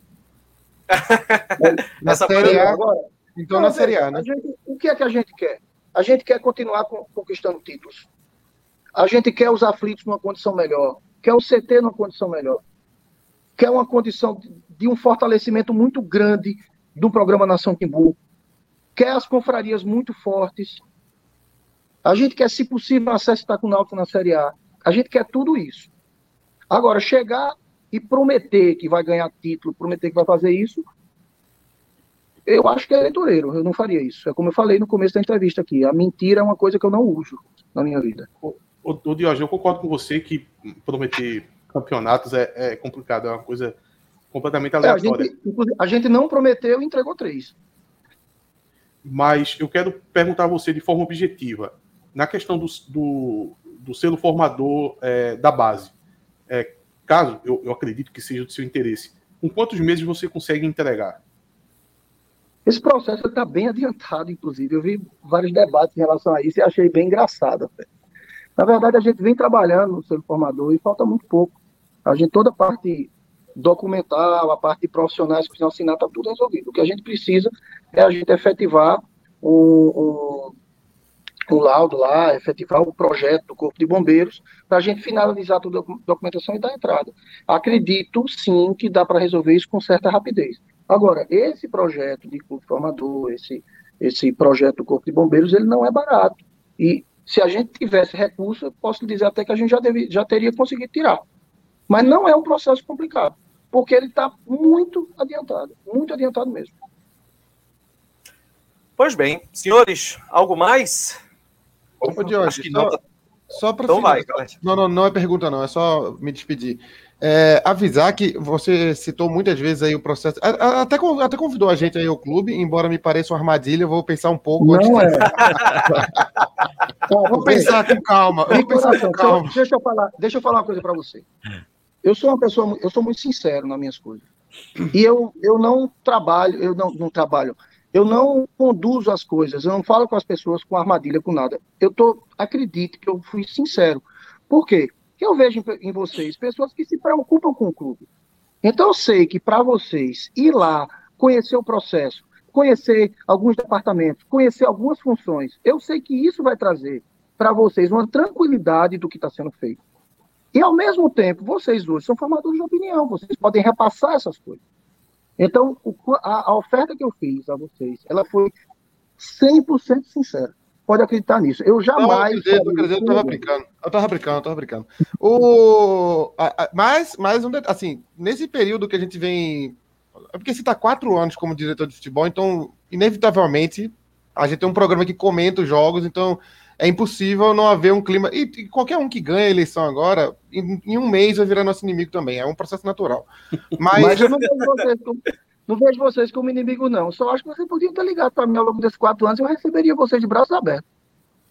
na Essa Série A agora. Então, na Série A, né? Gente, o que é que a gente quer? A gente quer continuar conquistando títulos. A gente quer os aflitos numa condição melhor. Quer o CT numa condição melhor que é uma condição de um fortalecimento muito grande do programa Nação Timbu, quer as confrarias muito fortes. A gente quer, se possível, acesso estar com Náutico na Série A. A gente quer tudo isso. Agora, chegar e prometer que vai ganhar título, prometer que vai fazer isso, eu acho que é eleitoreiro. Eu não faria isso. É como eu falei no começo da entrevista aqui. A mentira é uma coisa que eu não uso na minha vida. O, o Diogo, eu concordo com você que prometer campeonatos é, é complicado, é uma coisa completamente aleatória. É, a, gente, a gente não prometeu e entregou três. Mas eu quero perguntar a você de forma objetiva, na questão do, do, do selo formador é, da base, é, caso eu, eu acredito que seja do seu interesse, com quantos meses você consegue entregar? Esse processo está bem adiantado, inclusive. Eu vi vários debates em relação a isso e achei bem engraçado. Na verdade, a gente vem trabalhando no selo formador e falta muito pouco. A gente, toda a parte documental, a parte de profissionais que precisam assinar, está tudo resolvido. O que a gente precisa é a gente efetivar um, um, um laudo lá, efetivar o projeto do Corpo de Bombeiros, para a gente finalizar toda a documentação e dar entrada. Acredito, sim, que dá para resolver isso com certa rapidez. Agora, esse projeto de clube formador, esse, esse projeto do Corpo de Bombeiros, ele não é barato. E se a gente tivesse recurso, eu posso dizer até que a gente já, deve, já teria conseguido tirar. Mas não é um processo complicado, porque ele está muito adiantado, muito adiantado mesmo. Pois bem, senhores, algo mais? Ô, Diogo, só, tá... só para então vai, Não, não, não é pergunta não, é só me despedir. É, avisar que você citou muitas vezes aí o processo. Até, até convidou a gente aí ao clube, embora me pareça uma armadilha, eu vou pensar um pouco. Não é. vou pensar com calma. Vou pensar com calma. Deixa eu falar, deixa eu falar uma coisa para você. Eu sou uma pessoa, eu sou muito sincero nas minhas coisas. E eu, eu não trabalho, eu não, não trabalho, eu não conduzo as coisas, eu não falo com as pessoas com armadilha, com nada. Eu tô, acredite que eu fui sincero. Por quê? Porque eu vejo em, em vocês pessoas que se preocupam com o clube. Então eu sei que para vocês ir lá, conhecer o processo, conhecer alguns departamentos, conhecer algumas funções, eu sei que isso vai trazer para vocês uma tranquilidade do que está sendo feito. E, ao mesmo tempo, vocês hoje são formadores de opinião, vocês podem repassar essas coisas. Então, a, a oferta que eu fiz a vocês, ela foi 100% sincera. Pode acreditar nisso. Eu jamais. Não, eu, eu, eu tava brincando. Eu tava brincando, eu tava brincando. O, mas, mas assim, nesse período que a gente vem. É porque você está quatro anos como diretor de futebol, então, inevitavelmente, a gente tem um programa que comenta os jogos, então é impossível não haver um clima. E, e qualquer um que ganha a eleição agora, em, em, um mês vai virar nosso inimigo também. É um processo natural. Mas, Mas eu não vejo, vocês como, não vejo vocês como inimigo, não. Só acho que vocês podiam ter ligado para mim ao longo desses quatro anos e eu receberia vocês de braços abertos.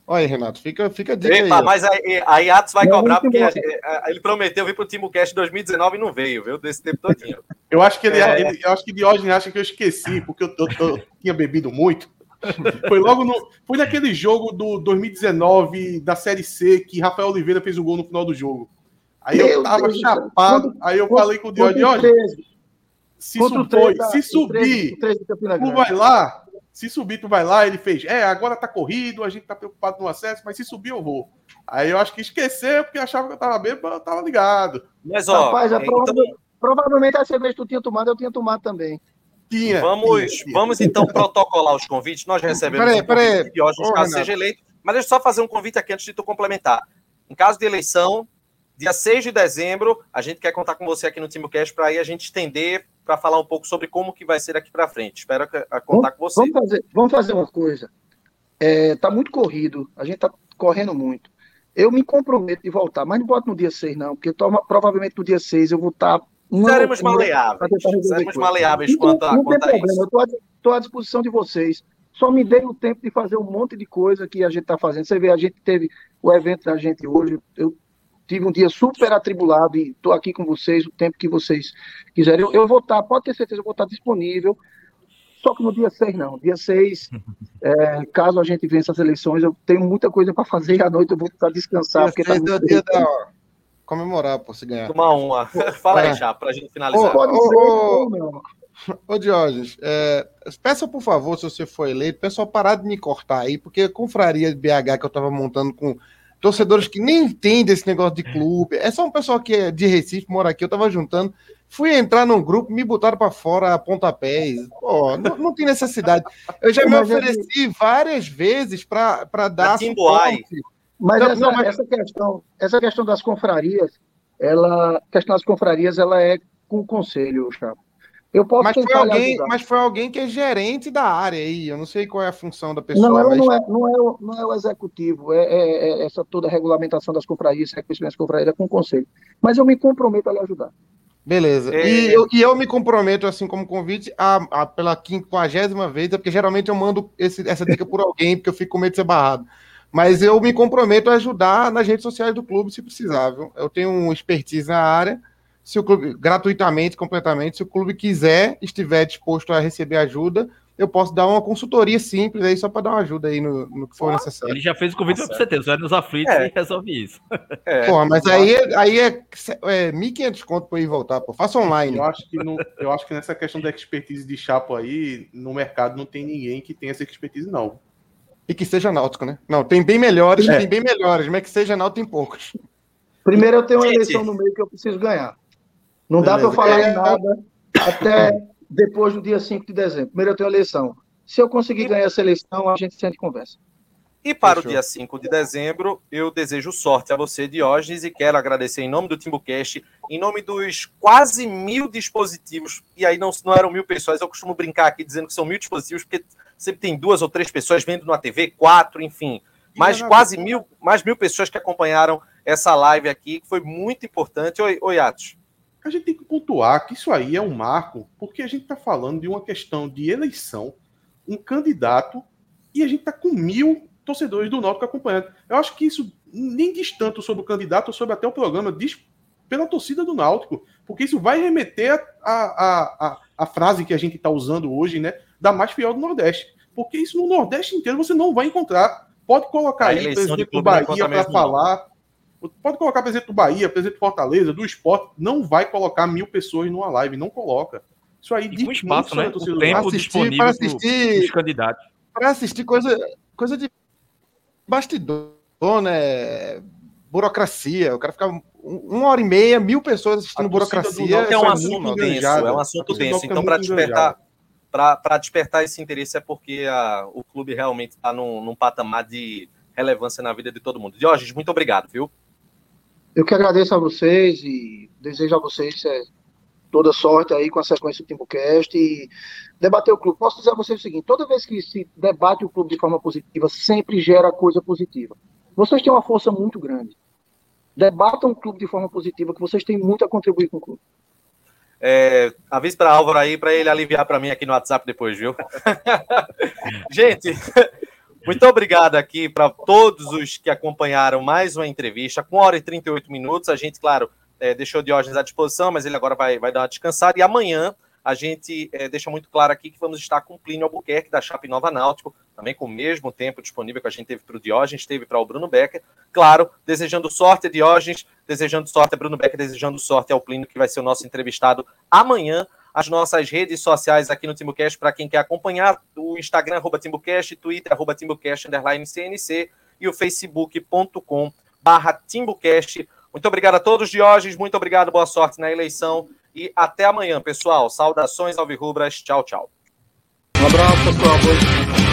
Olha aí, Renato, fica, fica a dica Epa, aí. Mas aí, aí Atos vai não, cobrar, porque ele prometeu vir para o TimoCast 2019 e não veio, viu? Desse tempo todinho. Eu acho que ele, é. ele eu acho que Diógenes acha que eu esqueci, porque eu, eu, eu tinha bebido muito. Foi logo no. Foi naquele jogo do 2019 da Série C que Rafael Oliveira fez o gol no final do jogo. Aí Meu eu tava Deus chapado. Deus. Aí eu falei com o Diógenes, se, supõe, se subir, tu vai lá. Se subir, tu vai lá. Ele fez, é, agora tá corrido, a gente tá preocupado no acesso, mas se subir, eu vou. Aí eu acho que esqueceu, porque achava que eu tava bem, eu tava ligado. Mas, ó, Rapaz, é, então... provavelmente a cerveja que tu tinha tomado, eu tinha tomado também. Tinha, vamos, tinha, vamos então protocolar os convites. Nós recebemos peraí, um peraí. hoje, caso seja eleito. Mas deixa eu só fazer um convite aqui antes de tu complementar. Em caso de eleição, dia 6 de dezembro, a gente quer contar com você aqui no TimoCast para aí a gente estender para falar um pouco sobre como que vai ser aqui para frente. Espero contar vamos, com você. Vamos fazer, vamos fazer uma coisa. É, tá muito corrido, a gente tá correndo muito. Eu me comprometo de voltar, mas não boto no dia 6, não, porque toma, provavelmente no dia 6 eu vou estar tá Seremos maleáveis. Seremos maleáveis quanto a, quanto a isso. Eu estou à disposição de vocês. Só me dei o tempo de fazer um monte de coisa que a gente está fazendo. Você vê, a gente teve o evento da gente hoje. Eu tive um dia super atribulado e estou aqui com vocês o tempo que vocês quiserem. Eu, eu vou estar, tá, pode ter certeza, eu vou estar tá disponível. Só que no dia 6 não. Dia 6, é, caso a gente vença as eleições, eu tenho muita coisa para fazer e à noite eu vou estar descansar. Dia porque tá é o dia da, comemorar por se ganhar. Tomar uma. Fala aí, já, para a gente finalizar. Ô, pode ô, ser, ô, ô Diógenes, é, peça por favor, se você for eleito, pessoal parar de me cortar aí, porque a confraria de BH que eu estava montando com torcedores que nem entendem esse negócio de clube. É só um pessoal que é de Recife, mora aqui, eu tava juntando. Fui entrar num grupo, me botaram para fora a pontapés. Pô, não, não tem necessidade. Eu já me ofereci várias vezes para dar suporte. Mas, não, essa, não, mas essa, questão, essa questão das confrarias, ela, a questão das confrarias, ela é com o conselho, Chapo. Eu posso mas foi, alguém, mas foi alguém que é gerente da área aí. Eu não sei qual é a função da pessoa. Não, mas... não, é, não, é, o, não é o executivo, é, é, é essa toda a regulamentação das confrarias, reconhecimento das confrarias é com o conselho. Mas eu me comprometo a lhe ajudar. Beleza. É... E, eu, e eu me comprometo, assim como convite, a, a, pela quinquagésima vez, é porque geralmente eu mando esse, essa dica por alguém, porque eu fico com medo de ser barrado. Mas eu me comprometo a ajudar nas redes sociais do clube, se precisar, viu? Eu tenho um expertise na área se o clube, gratuitamente, completamente, se o clube quiser, estiver disposto a receber ajuda, eu posso dar uma consultoria simples aí, só para dar uma ajuda aí no, no que for necessário. Ele já fez o convite para você ter, você vai nos aflitos é. e resolve isso. É, Porra, mas aí, aí é, é 1.500 conto para ir voltar, pô. Faça online. Eu acho, que no, eu acho que nessa questão da expertise de Chapo aí, no mercado não tem ninguém que tenha essa expertise, não. E que seja náutico, né? Não, tem bem melhores, é. tem bem melhores, mas que seja náutico tem poucos. Primeiro eu tenho uma eleição no meio que eu preciso ganhar. Não Beleza. dá para eu falar é... nada até depois do dia 5 de dezembro. Primeiro eu tenho a eleição. Se eu conseguir ganhar essa eleição, a gente sente conversa. E para Fechou. o dia 5 de dezembro, eu desejo sorte a você, Diógenes, e quero agradecer em nome do TimbuCast, em nome dos quase mil dispositivos, e aí não, não eram mil pessoas, eu costumo brincar aqui dizendo que são mil dispositivos, porque sempre tem duas ou três pessoas vendo na TV, quatro, enfim. Mas quase mil, mais mil pessoas que acompanharam essa live aqui, que foi muito importante. Oi, oi Atos a gente tem que pontuar que isso aí é um marco, porque a gente está falando de uma questão de eleição, um candidato, e a gente está com mil torcedores do Náutico acompanhando. Eu acho que isso nem diz tanto sobre o candidato, sobre até o programa, diz pela torcida do Náutico, porque isso vai remeter a, a, a, a frase que a gente está usando hoje, né, da mais fiel do Nordeste. Porque isso no Nordeste inteiro você não vai encontrar. Pode colocar a aí, presidente do Bahia para falar. Pode colocar presidente do Bahia, presidente do Fortaleza, do esporte, não vai colocar mil pessoas numa live, não coloca. Isso aí diz espaço, né? O tempo assistir, disponível para assistir os candidatos. Para assistir coisa, coisa de bastidor, né? Burocracia. O cara fica uma hora e meia, mil pessoas assistindo burocracia. É um assunto denso, é um assunto denso. Então, para despertar, para despertar esse interesse é porque a, o clube realmente está num, num patamar de relevância na vida de todo mundo. Diógenes, muito obrigado, viu? Eu que agradeço a vocês e desejo a vocês é, toda sorte aí com a sequência do Timbucast e debater o clube. Posso dizer a vocês o seguinte: toda vez que se debate o clube de forma positiva, sempre gera coisa positiva. Vocês têm uma força muito grande. Debatam o clube de forma positiva, que vocês têm muito a contribuir com o clube. É, avise para Álvaro aí, para ele aliviar para mim aqui no WhatsApp depois, viu? Gente, muito obrigado aqui para todos os que acompanharam mais uma entrevista, com hora e 38 minutos. A gente, claro, é, deixou o Diógenes à disposição, mas ele agora vai, vai dar uma descansada. E amanhã a gente é, deixa muito claro aqui que vamos estar com Plínio Albuquerque, da Chape Nova Náutico, também com o mesmo tempo disponível que a gente teve para o Diógenes, teve para o Bruno Becker. Claro, desejando sorte a Diógenes, desejando sorte a Bruno Becker, desejando sorte ao Plínio, que vai ser o nosso entrevistado amanhã as nossas redes sociais aqui no Timbucast para quem quer acompanhar, o Instagram, arroba Timbucast, Twitter, arroba Timbucast, underline CNC, e o facebook.com barra Timbucast. Muito obrigado a todos, Diógenes, muito obrigado, boa sorte na eleição, e até amanhã, pessoal. Saudações alvirrubras, tchau, tchau. Um abraço, pessoal.